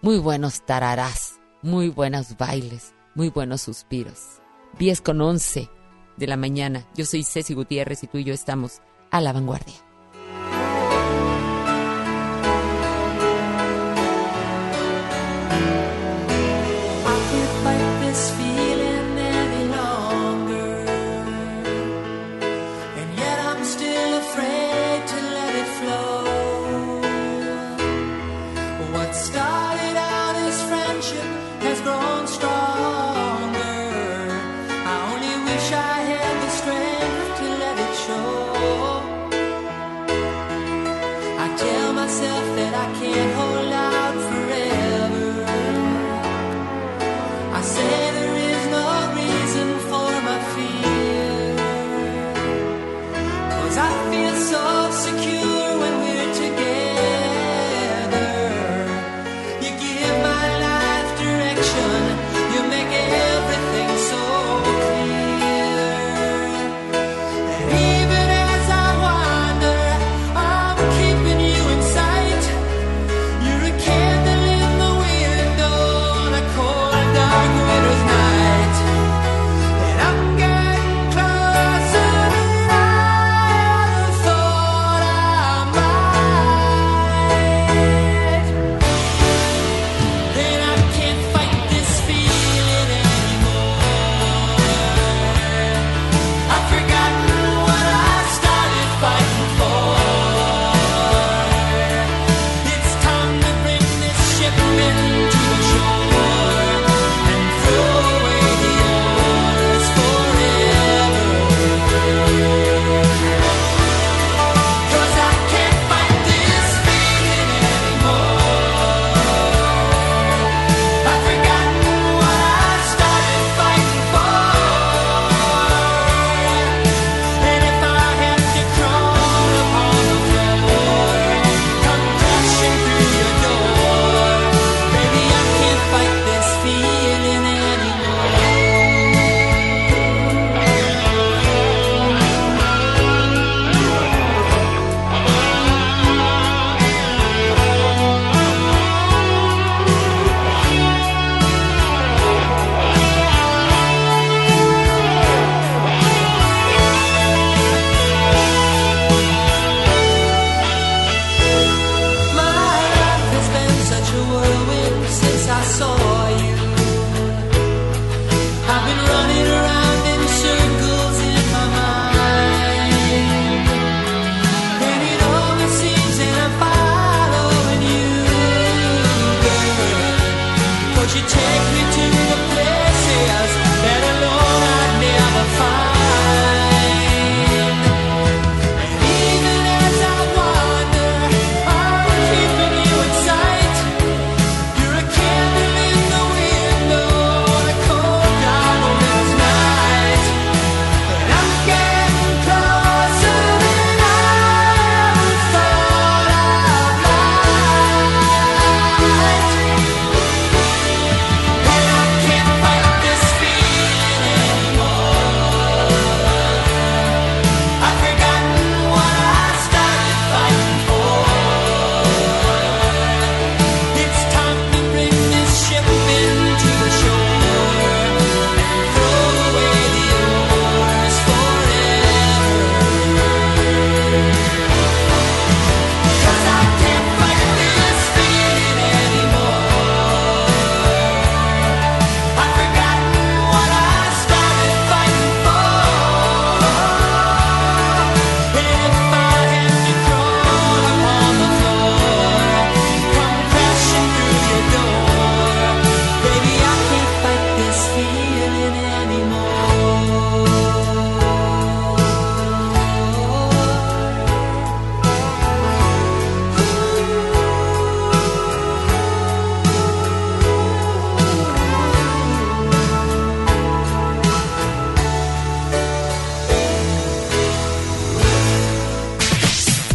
muy buenos tararás, muy buenos bailes, muy buenos suspiros. 10 con 11 de la mañana. Yo soy Ceci Gutiérrez y tú y yo estamos a la vanguardia.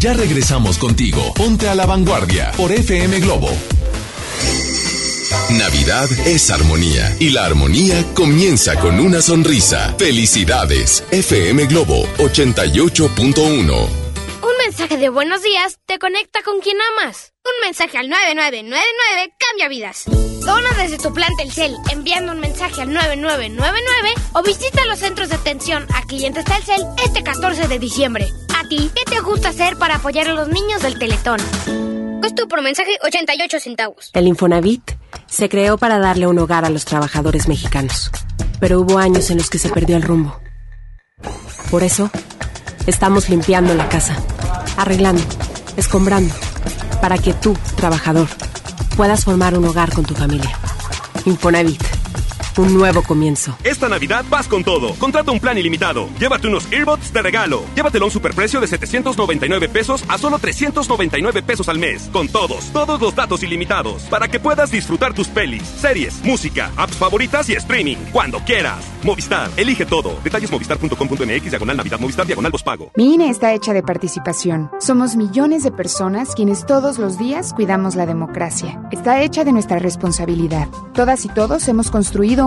Ya regresamos contigo. Ponte a la vanguardia por FM Globo. Navidad es armonía y la armonía comienza con una sonrisa. Felicidades. FM Globo 88.1. Un mensaje de buenos días te conecta con quien amas. Un mensaje al 9999 cambia vidas. Dona desde tu plan Telcel enviando un mensaje al 9999 o visita los centros de atención a clientes Telcel este 14 de diciembre. ¿A ti qué te gusta hacer para apoyar a los niños del Teletón? Costo por mensaje 88 centavos. El Infonavit se creó para darle un hogar a los trabajadores mexicanos, pero hubo años en los que se perdió el rumbo. Por eso, estamos limpiando la casa, arreglando, escombrando, para que tú, trabajador, puedas formar un hogar con tu familia. Infonavit, un nuevo comienzo. Esta Navidad vas con todo. Contrata un plan ilimitado. Llévate unos earbuds de regalo. Llévatelo a un superprecio de 799 pesos a solo 399 pesos al mes. Con todos, todos los datos ilimitados. Para que puedas disfrutar tus pelis, series, música, apps favoritas y streaming. Cuando quieras. Movistar, elige todo. Detalles movistar.com.mx, diagonal Navidad, Movistar, diagonal pago. Mi INE está hecha de participación. Somos millones de personas quienes todos los días cuidamos la democracia. Está hecha de nuestra responsabilidad. Todas y todos hemos construido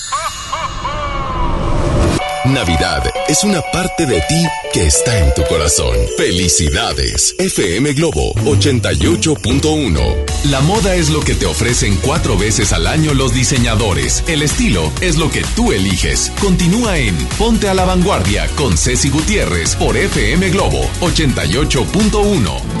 Navidad es una parte de ti que está en tu corazón. Felicidades. FM Globo 88.1. La moda es lo que te ofrecen cuatro veces al año los diseñadores. El estilo es lo que tú eliges. Continúa en Ponte a la Vanguardia con Ceci Gutiérrez por FM Globo 88.1.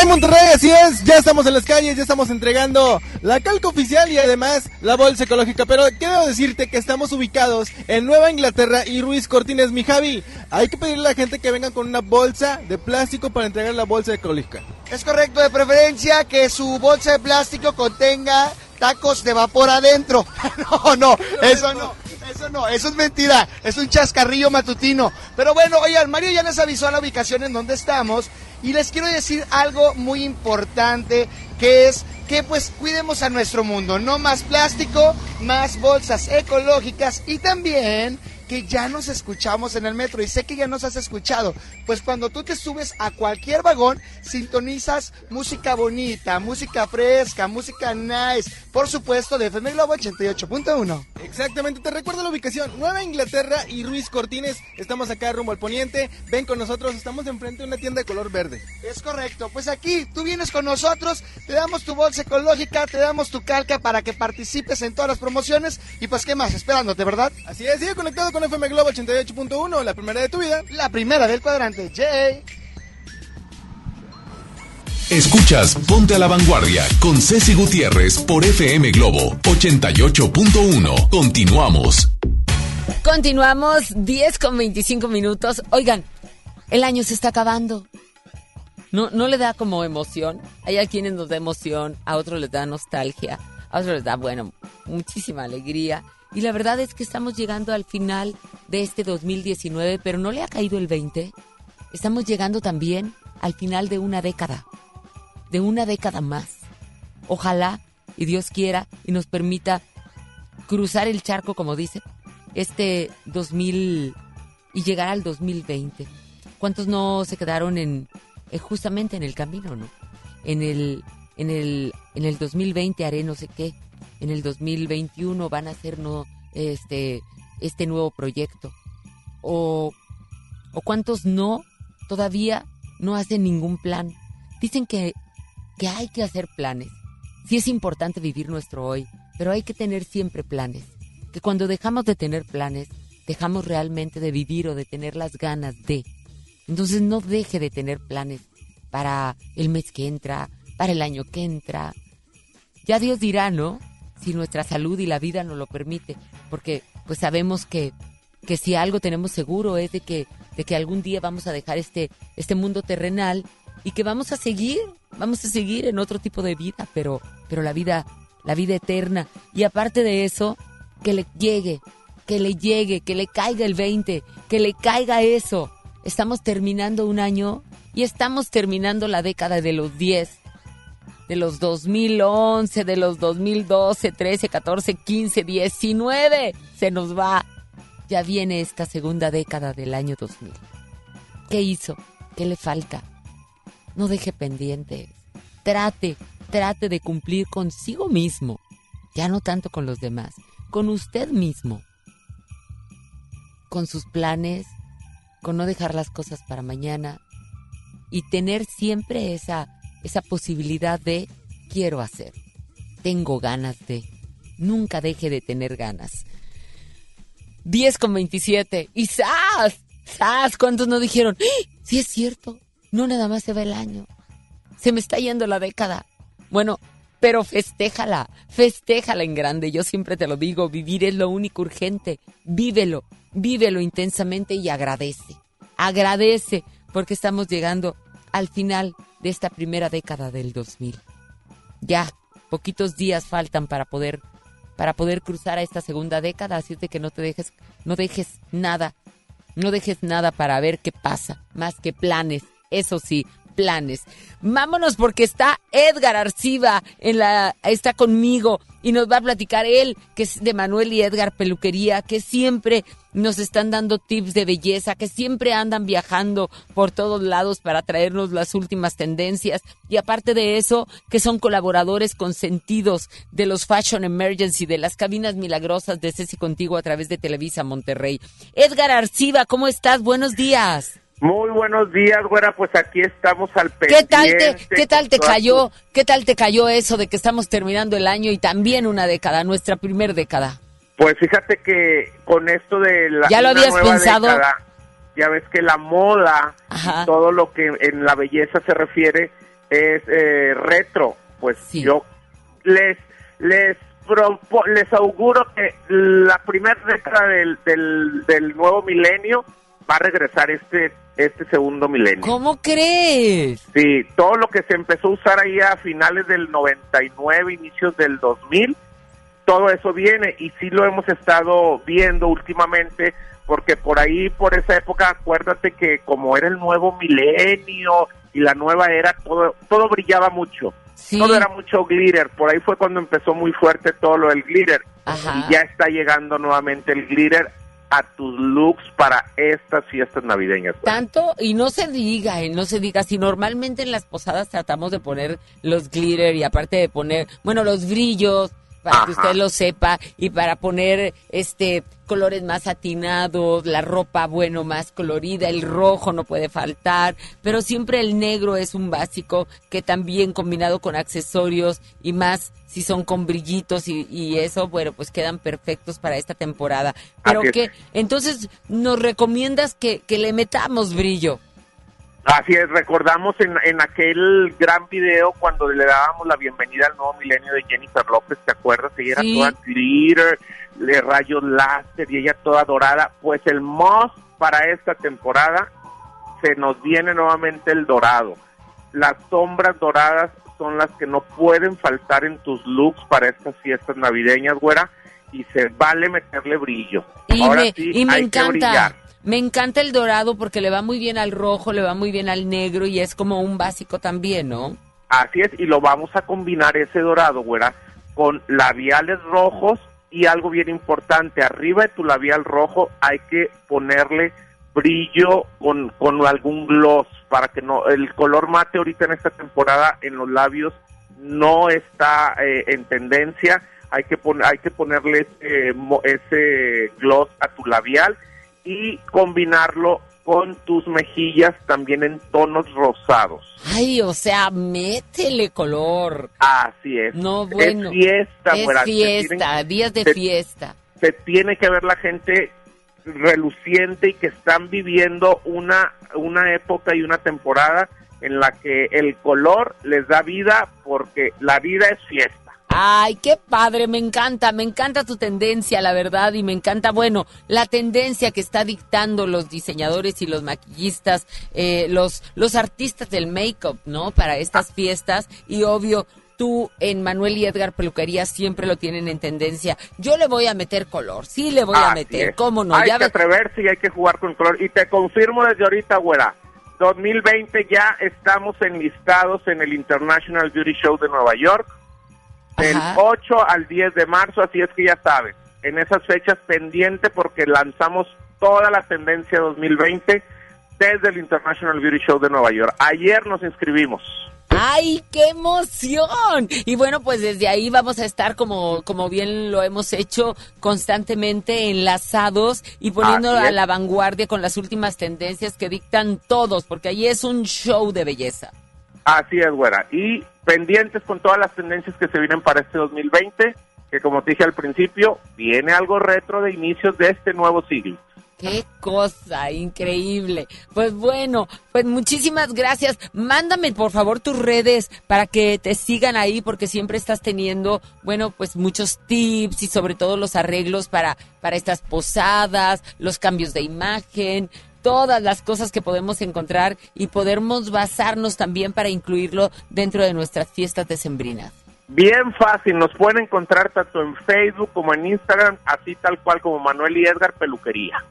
En Monterrey, así es, ya estamos en las calles, ya estamos entregando la calca oficial y además la bolsa ecológica. Pero quiero decirte que estamos ubicados en Nueva Inglaterra y Ruiz Cortines, mi Javi. Hay que pedirle a la gente que venga con una bolsa de plástico para entregar la bolsa ecológica. Es correcto, de preferencia que su bolsa de plástico contenga tacos de vapor adentro. [laughs] no, no, eso no. No, eso es mentira, es un chascarrillo matutino. Pero bueno, oigan, Mario ya nos avisó la ubicación en donde estamos y les quiero decir algo muy importante que es que pues cuidemos a nuestro mundo, no más plástico, más bolsas ecológicas y también que ya nos escuchamos en el metro y sé que ya nos has escuchado. Pues cuando tú te subes a cualquier vagón, sintonizas música bonita, música fresca, música nice, por supuesto de FM Globo 88.1. Exactamente, te recuerdo la ubicación, Nueva Inglaterra y Ruiz Cortines. Estamos acá rumbo al poniente. Ven con nosotros, estamos enfrente de una tienda de color verde. Es correcto, pues aquí tú vienes con nosotros, te damos tu bolsa ecológica, te damos tu calca para que participes en todas las promociones y pues qué más, esperándote, ¿verdad? Así es, sigue conectado con FM Globo 88.1, la primera de tu vida. La primera del cuadrante, Jay. Escuchas Ponte a la Vanguardia con Ceci Gutiérrez por FM Globo 88.1. Continuamos. Continuamos 10 con 25 minutos. Oigan, el año se está acabando. ¿No, ¿No le da como emoción? Hay a quienes nos da emoción, a otros les da nostalgia, a otros les da, bueno, muchísima alegría. Y la verdad es que estamos llegando al final de este 2019, pero no le ha caído el 20. Estamos llegando también al final de una década, de una década más. Ojalá, y Dios quiera, y nos permita cruzar el charco, como dice, este 2000 y llegar al 2020. ¿Cuántos no se quedaron en eh, justamente en el camino, no? En el en el en el 2020 haré no sé qué, en el 2021 van a hacer no este este nuevo proyecto. O o cuántos no todavía no hacen ningún plan. Dicen que que hay que hacer planes. Sí es importante vivir nuestro hoy, pero hay que tener siempre planes. Que cuando dejamos de tener planes, dejamos realmente de vivir o de tener las ganas de. Entonces no deje de tener planes para el mes que entra, para el año que entra. Ya Dios dirá, ¿no? Si nuestra salud y la vida nos lo permite, porque pues sabemos que, que si algo tenemos seguro es de que, de que algún día vamos a dejar este, este mundo terrenal y que vamos a seguir, vamos a seguir en otro tipo de vida, pero, pero la vida, la vida eterna. Y aparte de eso, que le llegue, que le llegue, que le caiga el 20, que le caiga eso. Estamos terminando un año y estamos terminando la década de los 10, de los 2011, de los 2012, 13, 14, 15, 19. Se nos va. Ya viene esta segunda década del año 2000. ¿Qué hizo? ¿Qué le falta? No deje pendientes. Trate, trate de cumplir consigo mismo. Ya no tanto con los demás, con usted mismo. Con sus planes, con no dejar las cosas para mañana y tener siempre esa, esa posibilidad de quiero hacer, tengo ganas de, nunca deje de tener ganas. 10 con 27 y ¡zas! ¡zas! ¿Cuántos no dijeron? ¡Ah! Sí es cierto, no nada más se va el año, se me está yendo la década. Bueno, pero festéjala, festéjala en grande. Yo siempre te lo digo, vivir es lo único urgente. Vívelo, vívelo intensamente y agradece. Agradece porque estamos llegando al final de esta primera década del 2000. Ya, poquitos días faltan para poder para poder cruzar a esta segunda década, así de que no te dejes no dejes nada. No dejes nada para ver qué pasa, más que planes. Eso sí, planes. Vámonos porque está Edgar Arciba en la está conmigo y nos va a platicar él, que es de Manuel y Edgar Peluquería, que siempre nos están dando tips de belleza, que siempre andan viajando por todos lados para traernos las últimas tendencias y aparte de eso, que son colaboradores consentidos de los Fashion Emergency, de las cabinas milagrosas de Ceci Contigo a través de Televisa Monterrey. Edgar Arciba, ¿cómo estás? Buenos días. Muy buenos días, güera, pues aquí estamos al pendiente. ¿Qué tal te, qué tal te cayó, qué tal te cayó eso de que estamos terminando el año y también una década, nuestra primer década? Pues fíjate que con esto de la ¿Ya lo una habías nueva pensado? década, ya ves que la moda, todo lo que en la belleza se refiere es eh, retro. Pues yo les les propo- les auguro que la primera década del, del, del nuevo milenio va a regresar este este segundo milenio. ¿Cómo crees? Sí, todo lo que se empezó a usar ahí a finales del 99, inicios del 2000, todo eso viene y sí lo hemos estado viendo últimamente porque por ahí, por esa época, acuérdate que como era el nuevo milenio y la nueva era, todo, todo brillaba mucho. Todo era mucho glitter. Por ahí fue cuando empezó muy fuerte todo lo del glitter. Y ya está llegando nuevamente el glitter a tus looks para estas fiestas navideñas. Tanto, y no se diga, eh, no se diga, si normalmente en las posadas tratamos de poner los glitter y aparte de poner, bueno, los brillos, para que usted lo sepa, y para poner este colores más atinados, la ropa, bueno, más colorida, el rojo no puede faltar, pero siempre el negro es un básico que también combinado con accesorios y más si son con brillitos y, y eso, bueno, pues quedan perfectos para esta temporada. Pero Así es. que, entonces, nos recomiendas que, que le metamos brillo. Así es, recordamos en, en aquel gran video cuando le dábamos la bienvenida al nuevo milenio de Jennifer López, ¿te acuerdas? Ella Sí. era toda glitter, de rayos láser y ella toda dorada. Pues el must para esta temporada se nos viene nuevamente el dorado. Las sombras doradas son las que no pueden faltar en tus looks para estas fiestas navideñas, güera, y se vale meterle brillo. Y Ahora me, sí, y me hay que brillar. Me encanta el dorado porque le va muy bien al rojo, le va muy bien al negro y es como un básico también, ¿no? Así es, y lo vamos a combinar ese dorado, güera, con labiales rojos y algo bien importante, arriba de tu labial rojo hay que ponerle brillo con, con algún gloss para que no, el color mate ahorita en esta temporada en los labios no está eh, en tendencia, hay que, pon- hay que ponerle ese, mo- ese gloss a tu labial y combinarlo con tus mejillas también en tonos rosados. Ay, o sea, métele color. Así es. No, bueno. Es fiesta, Es fiesta, tienen- días de se- fiesta. Se tiene que ver la gente reluciente y que están viviendo una, una época y una temporada en la que el color les da vida porque la vida es fiesta. Ay, qué padre, me encanta, me encanta tu tendencia, la verdad, y me encanta, bueno, la tendencia que está dictando los diseñadores y los maquillistas, eh, los, los artistas del make-up, ¿no? Para estas fiestas, y obvio, tú en Manuel y Edgar Peluquería siempre lo tienen en tendencia. Yo le voy a meter color, sí le voy a meter, es. ¿cómo no? Hay Ya que atreverse y hay que jugar con color. Y te confirmo desde ahorita, güera. 2020 ya estamos enlistados en el International Beauty Show de Nueva York. Del Ajá. 8 al 10 de marzo, así es que ya sabes. En esas fechas pendiente porque lanzamos toda la tendencia 2020 desde el International Beauty Show de Nueva York. Ayer nos inscribimos. ¡Ay, qué emoción! Y bueno, pues desde ahí vamos a estar, como, como bien lo hemos hecho, constantemente enlazados y poniendo a la vanguardia con las últimas tendencias que dictan todos, porque ahí es un show de belleza. Así es, güera. Y pendientes con todas las tendencias que se vienen para este 2020, que como te dije al principio, viene algo retro de inicios de este nuevo siglo. ¡Qué cosa increíble! Pues bueno, pues muchísimas gracias. Mándame por favor tus redes para que te sigan ahí porque siempre estás teniendo, bueno, pues muchos tips y sobre todo los arreglos para, para estas posadas, los cambios de imagen, todas las cosas que podemos encontrar y podemos basarnos también para incluirlo dentro de nuestras fiestas decembrinas. Bien fácil, nos pueden encontrar tanto en Facebook como en Instagram, así tal cual como Manuel y Edgar Peluquería.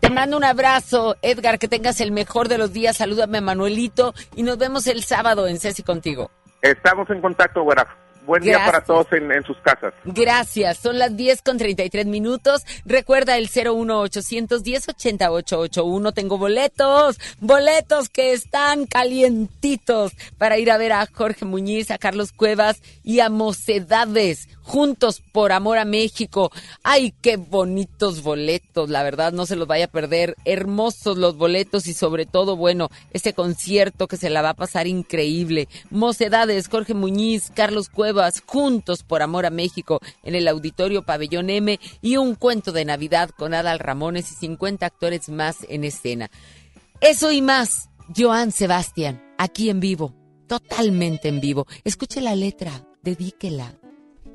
Te mando un abrazo, Edgar, que tengas el mejor de los días. Salúdame a Manuelito y nos vemos el sábado en Ceci contigo. Estamos en contacto, güera. Buen día para todos en, en sus casas. Gracias, son las 10 con 33 minutos. Recuerda el 01810 8881. Tengo boletos, boletos que están calientitos para ir a ver a Jorge Muñiz, a Carlos Cuevas y a Mocedades. Juntos por amor a México. Ay, qué bonitos boletos, la verdad, no se los vaya a perder. Hermosos los boletos y sobre todo, bueno, ese concierto que se la va a pasar increíble. Mocedades, Jorge Muñiz, Carlos Cuevas, juntos por amor a México en el Auditorio Pabellón M y un cuento de Navidad con Adal Ramones y 50 actores más en escena. Eso y más, Joan Sebastián, aquí en vivo, totalmente en vivo. Escuche la letra, dedíquela.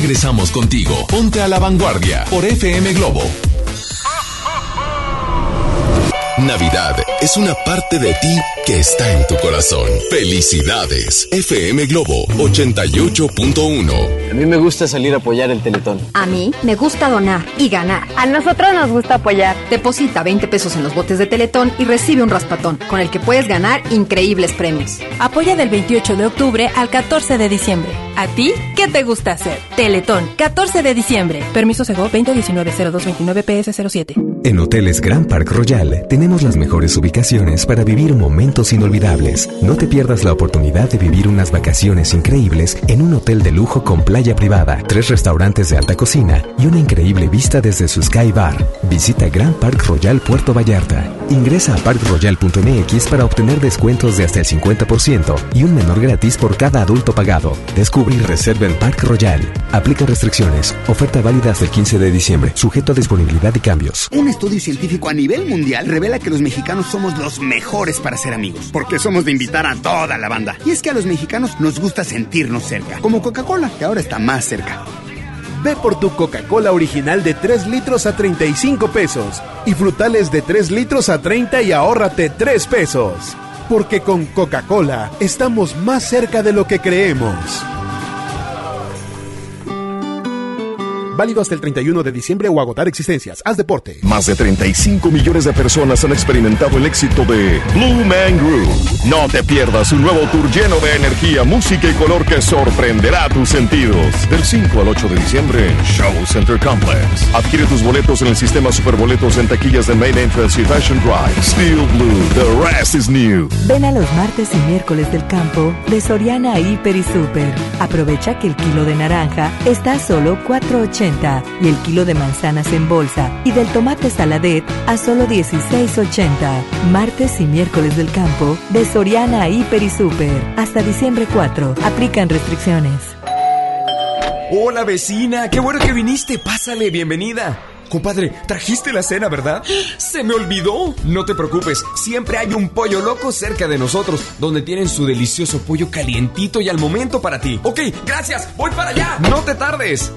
Regresamos contigo. Ponte a la vanguardia por FM Globo. Navidad es una parte de ti que está en tu corazón. Felicidades. FM Globo 88.1. A mí me gusta salir a apoyar el Teletón. A mí me gusta donar y ganar. A nosotros nos gusta apoyar. Deposita 20 pesos en los botes de Teletón y recibe un raspatón, con el que puedes ganar increíbles premios. Apoya del 28 de octubre al 14 de diciembre. ¿A ti qué te gusta hacer? Teletón, 14 de diciembre. Permiso Sego 2019-0229 PS07. En Hoteles Grand Park Royal tenemos las mejores ubicaciones para vivir momentos inolvidables. No te pierdas la oportunidad de vivir unas vacaciones increíbles en un hotel de lujo con playa privada, tres restaurantes de alta cocina y una increíble vista desde su Sky Bar. Visita Grand Park Royal Puerto Vallarta. Ingresa a parkroyal.mx para obtener descuentos de hasta el 50% y un menor gratis por cada adulto pagado. Descubre y reserva en Park Royal. Aplica restricciones. Oferta válida hasta el 15 de diciembre. Sujeto a disponibilidad y cambios. Un estudio científico a nivel mundial revela que los mexicanos somos los mejores para ser amigos, porque somos de invitar a toda la banda. Y es que a los mexicanos nos gusta sentirnos cerca, como Coca-Cola, que ahora está más cerca. Ve por tu Coca-Cola original de 3 litros a 35 pesos y frutales de 3 litros a 30 y ahórrate 3 pesos. Porque con Coca-Cola estamos más cerca de lo que creemos. Válido hasta el 31 de diciembre o agotar existencias. Haz deporte. Más de 35 millones de personas han experimentado el éxito de Blue Man Group. No te pierdas un nuevo tour lleno de energía, música y color que sorprenderá tus sentidos. Del 5 al 8 de diciembre en Show Center Complex. Adquiere tus boletos en el sistema Superboletos en taquillas de Main Entrance y Fashion Drive. Steel Blue, the rest is new. Ven a los martes y miércoles del campo de Soriana Hiper y Super. Aprovecha que el kilo de naranja está a solo 4.80 y el kilo de manzanas en bolsa y del tomate saladet a solo 16.80. Martes y miércoles del campo de Soriana Hiper y Super. Hasta diciembre 4. Aplican restricciones. Hola vecina, qué bueno que viniste. Pásale, bienvenida. Compadre, trajiste la cena, ¿verdad? [gasps] Se me olvidó. No te preocupes, siempre hay un pollo loco cerca de nosotros, donde tienen su delicioso pollo calientito y al momento para ti. Ok, gracias, voy para allá. No te tardes.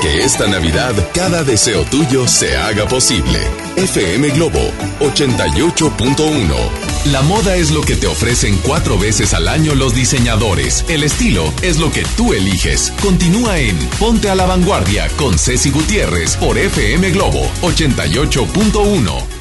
Que esta Navidad cada deseo tuyo se haga posible. FM Globo 88.1. La moda es lo que te ofrecen cuatro veces al año los diseñadores. El estilo es lo que tú eliges. Continúa en Ponte a la Vanguardia con Ceci Gutiérrez por FM Globo 88.1.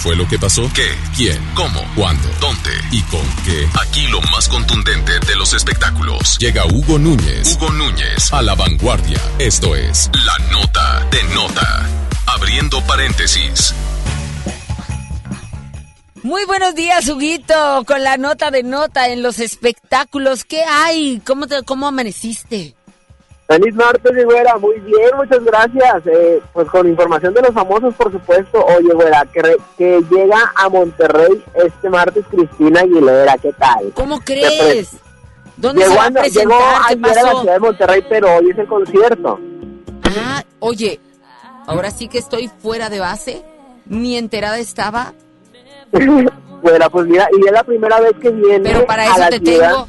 fue lo que pasó? ¿Qué? ¿Quién? ¿Cómo? ¿Cuándo? ¿Dónde? ¿Y con qué? Aquí lo más contundente de los espectáculos. Llega Hugo Núñez. Hugo Núñez a la vanguardia. Esto es La Nota de Nota. Abriendo paréntesis. Muy buenos días, Huguito, con la nota de nota en los espectáculos. ¿Qué hay? ¿Cómo, te, cómo amaneciste? Feliz martes, güera. Muy bien, muchas gracias. Eh, pues con información de los famosos, por supuesto. Oye, güera, que, re- que llega a Monterrey este martes Cristina Aguilera. ¿Qué tal? ¿Cómo crees? ¿Dónde llegó se va a presentar? Llegó ¿Qué ayer a la ciudad de Monterrey, pero hoy es el concierto. Ah, oye, ahora sí que estoy fuera de base. Ni enterada estaba. [laughs] Güera, pues mira, y es la primera vez que viene Pero para a eso la te ciudad.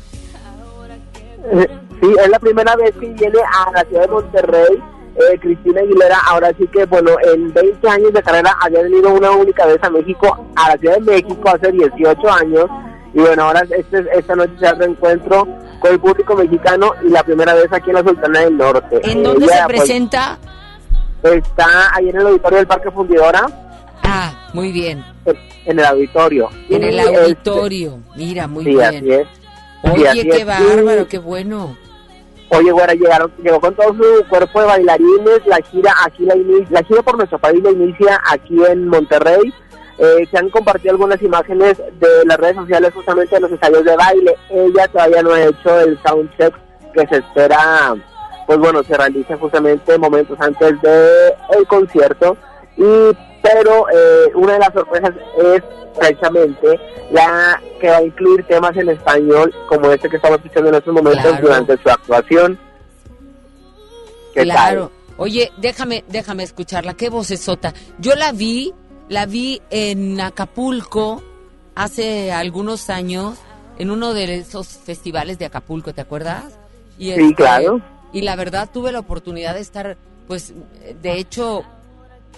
tengo. [laughs] Sí, es la primera vez que viene a la ciudad de Monterrey eh, Cristina Aguilera. Ahora sí que, bueno, en 20 años de carrera había venido una única vez a México, a la Ciudad de México hace 18 años. Y bueno, ahora este, esta noche se hace encuentro con el público mexicano y la primera vez aquí en la Sultana del Norte. ¿En Eh, dónde ella, se pues, presenta? está ahí en el auditorio del Parque Fundidora. Ah, muy bien. En, en el auditorio. En el este, auditorio. Mira, muy sí, bien. así es. Sí, Oye, así qué es. bárbaro, qué bueno. Oye, güera, llegaron, llegó con todo su cuerpo de bailarines, la gira aquí la, ini- la gira por nuestro país la inicia aquí en Monterrey. Eh, se han compartido algunas imágenes de las redes sociales justamente de los ensayos de baile. Ella todavía no ha hecho el soundcheck que se espera, pues bueno, se realiza justamente momentos antes de el concierto. Y pero eh, una de las sorpresas es precisamente la que va a incluir temas en español como este que estamos escuchando en estos momentos Claro. durante su actuación. ¿Qué Claro. Oye, déjame, déjame escucharla. Qué vocesota. Yo la vi, la vi en Acapulco hace algunos años, en uno de esos festivales de Acapulco, ¿te acuerdas? Y este, Sí, claro. Y la verdad tuve la oportunidad de estar, pues, de hecho,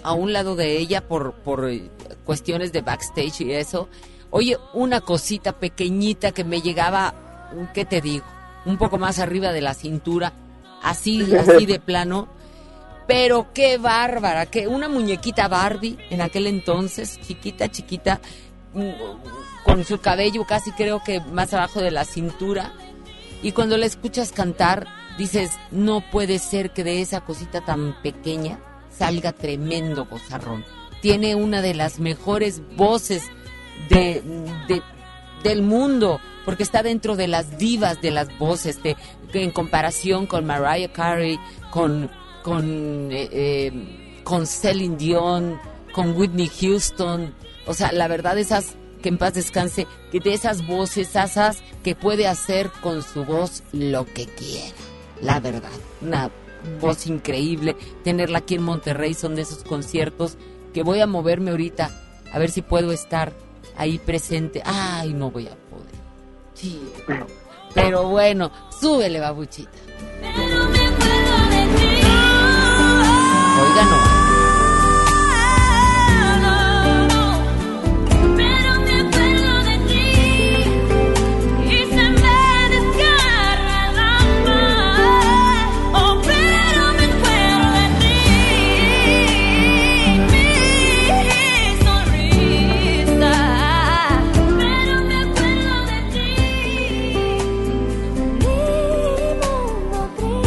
a un lado de ella por, por eh, cuestiones de backstage y eso. Oye, una cosita pequeñita que me llegaba, ¿qué te digo? Un poco más arriba de la cintura, así, [laughs] así de plano. Pero qué bárbara, que una muñequita Barbie en aquel entonces, chiquita, chiquita, mm, con su cabello casi creo que más abajo de la cintura. Y cuando la escuchas cantar, dices, no puede ser que de esa cosita tan pequeña salga tremendo gozarrón. Tiene una de las mejores voces de, de- del mundo, porque está dentro de las divas de las voces, de, en comparación con Mariah Carey, con, con, eh, eh, con Celine Dion, con Whitney Houston. O sea, la verdad, esas que en paz descanse, que de esas voces, esas que puede hacer con su voz lo que quiera. La verdad, una voz increíble. Tenerla aquí en Monterrey son de esos conciertos que voy a moverme ahorita a ver si puedo estar ahí presente. Ay, no voy a poder. Sí. Pero bueno, súbele, babuchita. Oiga, no.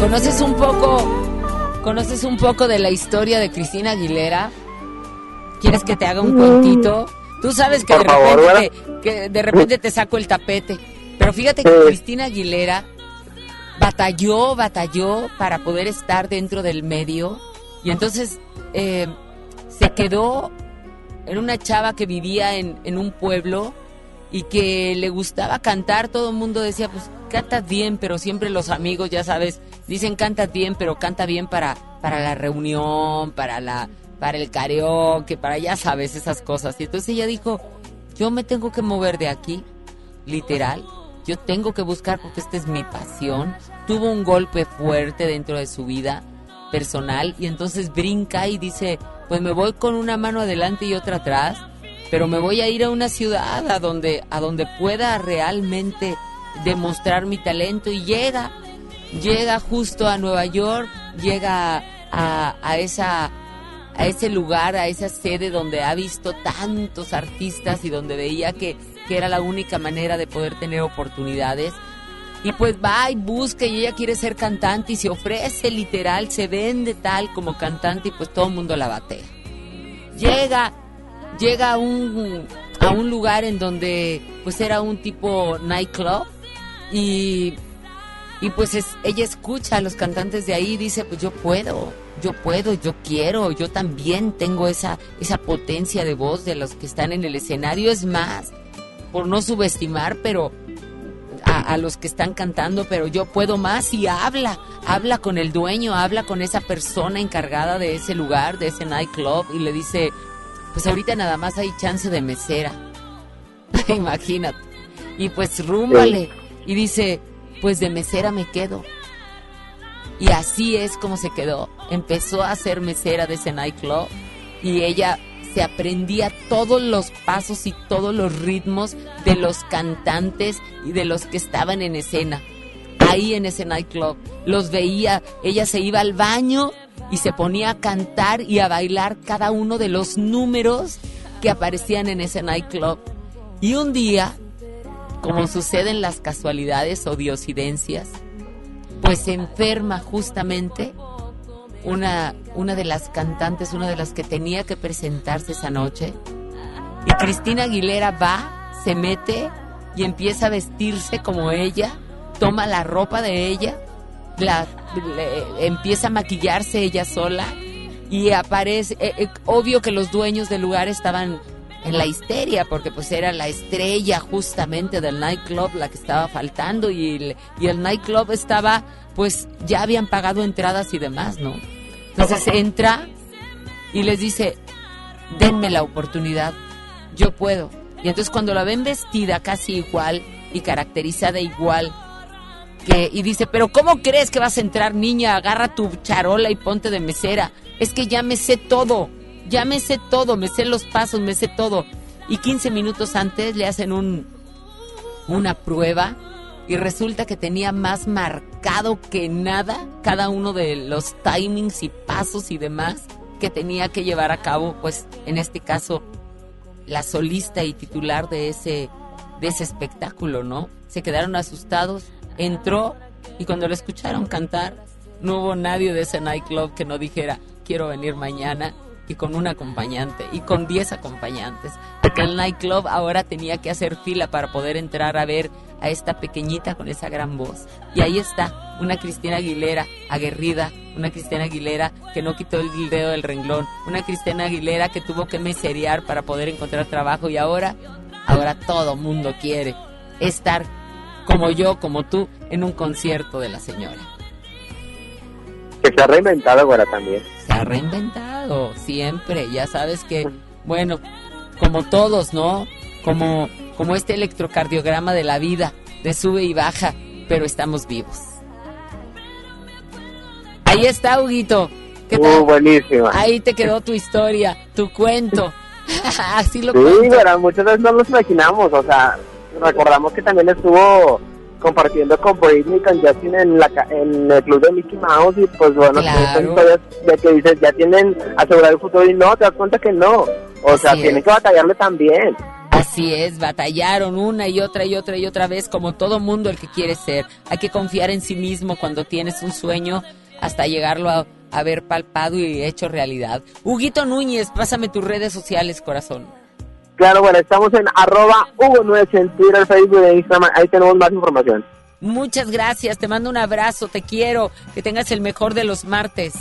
¿Conoces un poco, conoces un poco de la historia de Cristina Aguilera? ¿Quieres que te haga un cuentito? Tú sabes que de favor, repente te, que de repente te saco el tapete. Pero fíjate que Cristina Aguilera batalló, batalló para poder estar dentro del medio. Y entonces eh, se quedó en una chava que vivía en, en un pueblo y que le gustaba cantar. Todo el mundo decía, pues cantas bien, pero siempre los amigos, ya sabes, dicen cantas bien, pero canta bien para, para la reunión, para la para el karaoke, para ya sabes esas cosas. Y entonces ella dijo, yo me tengo que mover de aquí, literal. Yo tengo que buscar porque esta es mi pasión. Tuvo un golpe fuerte dentro de su vida personal y entonces brinca y dice, pues me voy con una mano adelante y otra atrás, pero me voy a ir a una ciudad a donde a donde pueda realmente demostrar mi talento y llega llega justo a Nueva York, llega a, esa a ese lugar, a esa sede donde ha visto tantos artistas y donde veía que, que era la única manera de poder tener oportunidades. Y pues va y busca y ella quiere ser cantante y se ofrece literal, se vende tal como cantante y pues todo el mundo la batea. Llega, llega a un, a un lugar en donde pues era un tipo nightclub y, y pues es- ella escucha a los cantantes de ahí y dice pues yo puedo, yo puedo, yo quiero, yo también tengo esa, esa potencia de voz de los que están en el escenario, es más, por no subestimar, pero a, a los que están cantando, pero yo puedo más y habla, habla con el dueño, habla con esa persona encargada de ese lugar, de ese nightclub y le dice, pues ahorita nada más hay chance de mesera. [laughs] Imagínate. Y pues rúmbale. Y dice, pues de mesera me quedo. Y así es como se quedó. Empezó a ser mesera de ese nightclub y ella se aprendía todos los pasos y todos los ritmos de los cantantes y de los que estaban en escena. Ahí en ese nightclub los veía, ella se iba al baño y se ponía a cantar y a bailar cada uno de los números que aparecían en ese nightclub. Y un día, como suceden las casualidades o diosidencias, pues se enferma justamente una, una de las cantantes, una de las que tenía que presentarse esa noche. Y Cristina Aguilera va, se mete y empieza a vestirse como ella, toma la ropa de ella, la, empieza a maquillarse ella sola y aparece, eh, eh, obvio que los dueños del lugar estaban en la histeria porque pues era la estrella justamente del nightclub la que estaba faltando y el, y el nightclub estaba pues ya habían pagado entradas y demás, ¿no? Entonces entra y les dice, denme la oportunidad, yo puedo. Y entonces cuando la ven vestida casi igual y caracterizada igual, que, y dice, pero ¿cómo crees que vas a entrar, niña? Agarra tu charola y ponte de mesera. Es que ya me sé todo, ya me sé todo, me sé los pasos, me sé todo. Y 15 minutos antes le hacen un, una prueba y resulta que tenía más marcado que nada cada uno de los timings y pasos y demás que tenía que llevar a cabo, pues en este caso, la solista y titular de ese, de ese espectáculo, ¿no? Se quedaron asustados, entró y cuando lo escucharon cantar, no hubo nadie de ese nightclub que no dijera, quiero venir mañana y con un acompañante y con 10 acompañantes. Porque el nightclub ahora tenía que hacer fila para poder entrar a ver a esta pequeñita con esa gran voz. Y ahí está, una Cristina Aguilera aguerrida, una Cristina Aguilera que no quitó el dedo del renglón, una Cristina Aguilera que tuvo que meserear para poder encontrar trabajo y ahora, ahora todo mundo quiere estar como yo, como tú, en un concierto de la señora. Que se ha reinventado ahora también. Ha reinventado, siempre. Ya sabes que, bueno, como todos, ¿no? Como, como este electrocardiograma de la vida, de sube y baja, pero estamos vivos. Ahí está, Huguito. ¿Qué tal? Uh, buenísima. Ahí te quedó tu historia, tu cuento. [laughs] Así lo Sí, cuento. pero muchas veces no nos imaginamos, o sea, recordamos que también estuvo compartiendo con Britney y con Justin en, la, en el club de Mickey Mouse y pues bueno, Claro. estas historias de que dices ya tienen asegurar el futuro y no, te das cuenta que no, o sea, Así tienen es. que batallarle también. Así es, batallaron una y otra y otra y otra vez, como todo mundo el que quiere ser. Hay que confiar en sí mismo cuando tienes un sueño hasta llegarlo a, ver palpado y hecho realidad. Huguito Núñez, pásame tus redes sociales, corazón. Claro, bueno, estamos en arroba Hugo Nuez en Twitter, Facebook e Instagram, ahí tenemos más información. Muchas gracias, te mando un abrazo, te quiero, que tengas el mejor de los martes.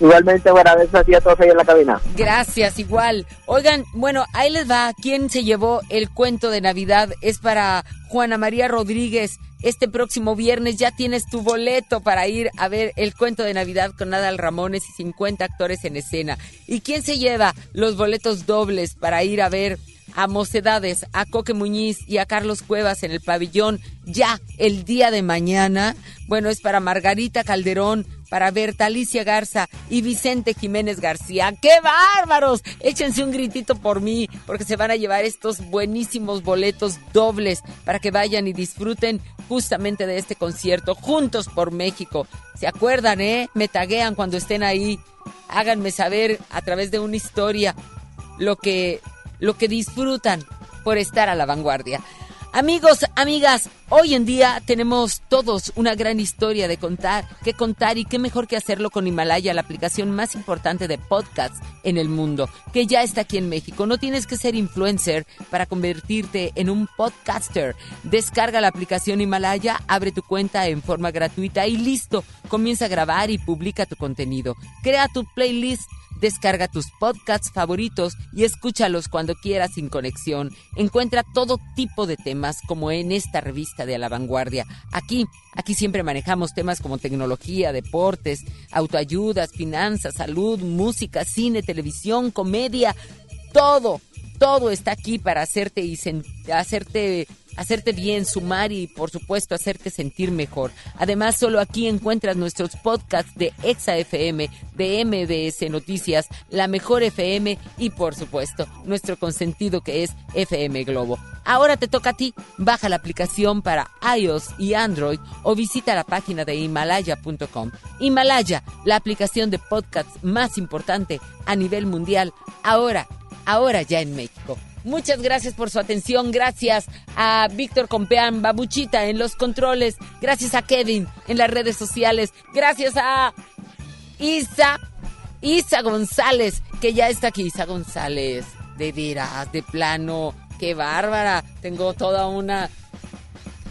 Igualmente, buenas veces a ti a todos ahí en la cabina. Gracias, igual. Oigan, bueno, ahí les va. ¿Quién se llevó el cuento de Navidad? Es para Juana María Rodríguez. Este próximo viernes ya tienes tu boleto para ir a ver el cuento de Navidad con Nadal Ramones y 50 actores en escena. ¿Y quién se lleva los boletos dobles para ir a ver a Mocedades, a Coque Muñiz y a Carlos Cuevas en el pabellón ya el día de mañana? Bueno, es para Margarita Calderón, para Berta Alicia Garza y Vicente Jiménez García. ¡Qué bárbaros! Échense un gritito por mí, porque se van a llevar estos buenísimos boletos dobles para que vayan y disfruten justamente de este concierto juntos por México. ¿Se acuerdan, eh? Me taguean cuando estén ahí. Háganme saber a través de una historia lo que, lo que disfrutan por estar a la vanguardia. Amigos, amigas, hoy en día tenemos todos una gran historia de contar, que contar y qué mejor que hacerlo con Himalaya, la aplicación más importante de podcasts en el mundo, que ya está aquí en México. No tienes que ser influencer para convertirte en un podcaster. Descarga la aplicación Himalaya, abre tu cuenta en forma gratuita y listo. Comienza a grabar y publica tu contenido. Crea tu playlist Descarga tus podcasts favoritos y escúchalos cuando quieras sin conexión. Encuentra todo tipo de temas como en esta revista de A la Vanguardia. Aquí, aquí siempre manejamos temas como tecnología, deportes, autoayudas, finanzas, salud, música, cine, televisión, comedia, todo, todo está aquí para hacerte y hacerte hacerte bien, sumar y por supuesto hacerte sentir mejor. Además, solo aquí encuentras nuestros podcasts de Exa FM, de MBS Noticias, La Mejor FM y por supuesto nuestro consentido que es FM Globo. Ahora te toca a ti, baja la aplicación para iOS y Android o visita la página de himalaya.com. Himalaya, la aplicación de podcasts más importante a nivel mundial, ahora, ahora ya en México. Muchas gracias por su atención. Gracias a Víctor Compeán, Babuchita en los controles. Gracias a Kevin en las redes sociales. Gracias a Isa, Isa González, que ya está aquí. Isa González, de veras, de plano. Qué bárbara. Tengo toda una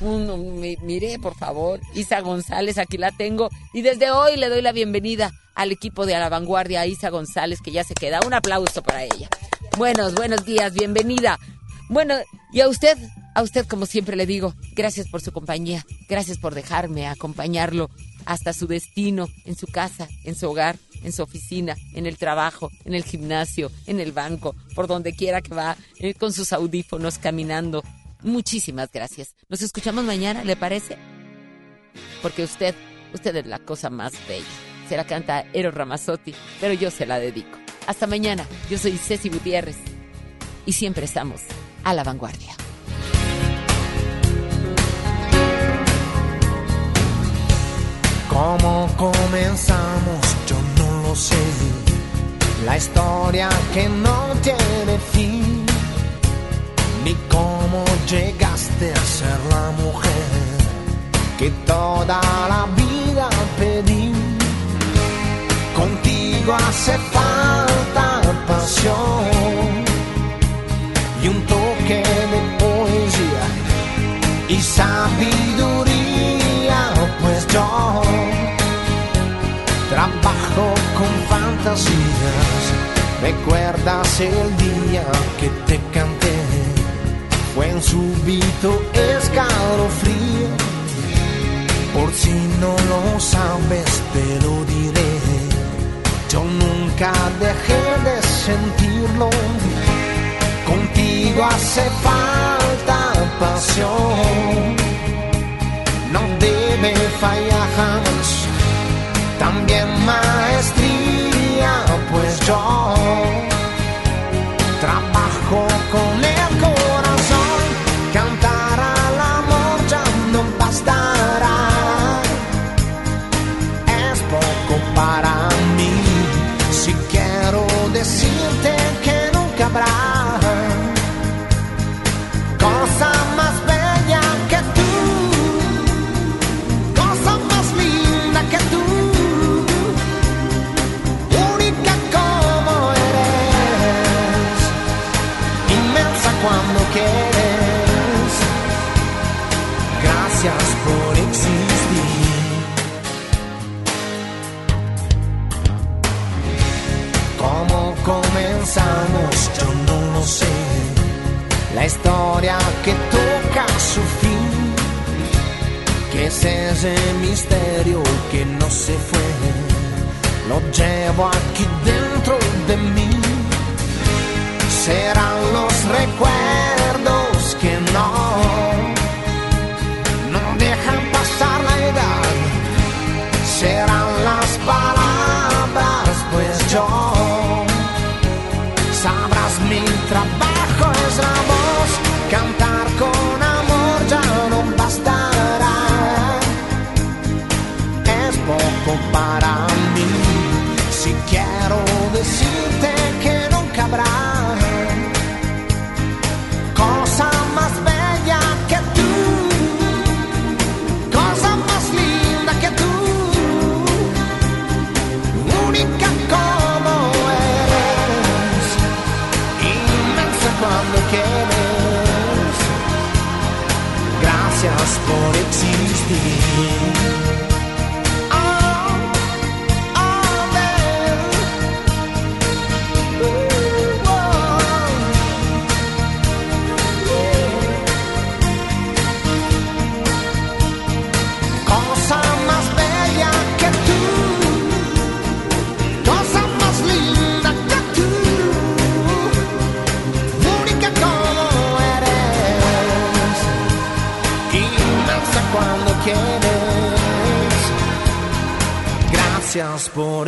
un- un- mi- mire, por favor, Isa González, aquí la tengo. Y desde hoy le doy la bienvenida al equipo de A la Vanguardia, Isa González, que ya se queda. Un aplauso para ella. Buenos, buenos días, bienvenida. Bueno, y a usted, a usted como siempre le digo, gracias por su compañía, gracias por dejarme acompañarlo hasta su destino, en su casa, en su hogar, en su oficina, en el trabajo, en el gimnasio, en el banco, por donde quiera que va, eh, con sus audífonos caminando. Muchísimas gracias. Nos escuchamos mañana, ¿le parece? Porque usted, usted es la cosa más bella. Se la canta Eros Ramazzotti, pero yo se la dedico. Hasta mañana. Yo soy Ceci Gutiérrez y siempre estamos a la vanguardia. ¿Cómo comenzamos? Yo no lo sé. La historia que no tiene fin. Ni cómo llegaste a ser la mujer que toda la vida Contigo hace falta pasión y un toque de poesía y sabiduría, pues yo trabajo con fantasías. ¿Recuerdas el día que te canté? Fue en súbito escalofrío. Por si no lo sabes, te lo diré. Yo nunca dejé de sentirlo. Contigo hace falta pasión. No debe fallar. También maestría, pues yo trabajo con La historia que toca su fin. Que es ese misterio que no se fue. Lo llevo aquí dentro de mí. Serán los recuerdos Gracias por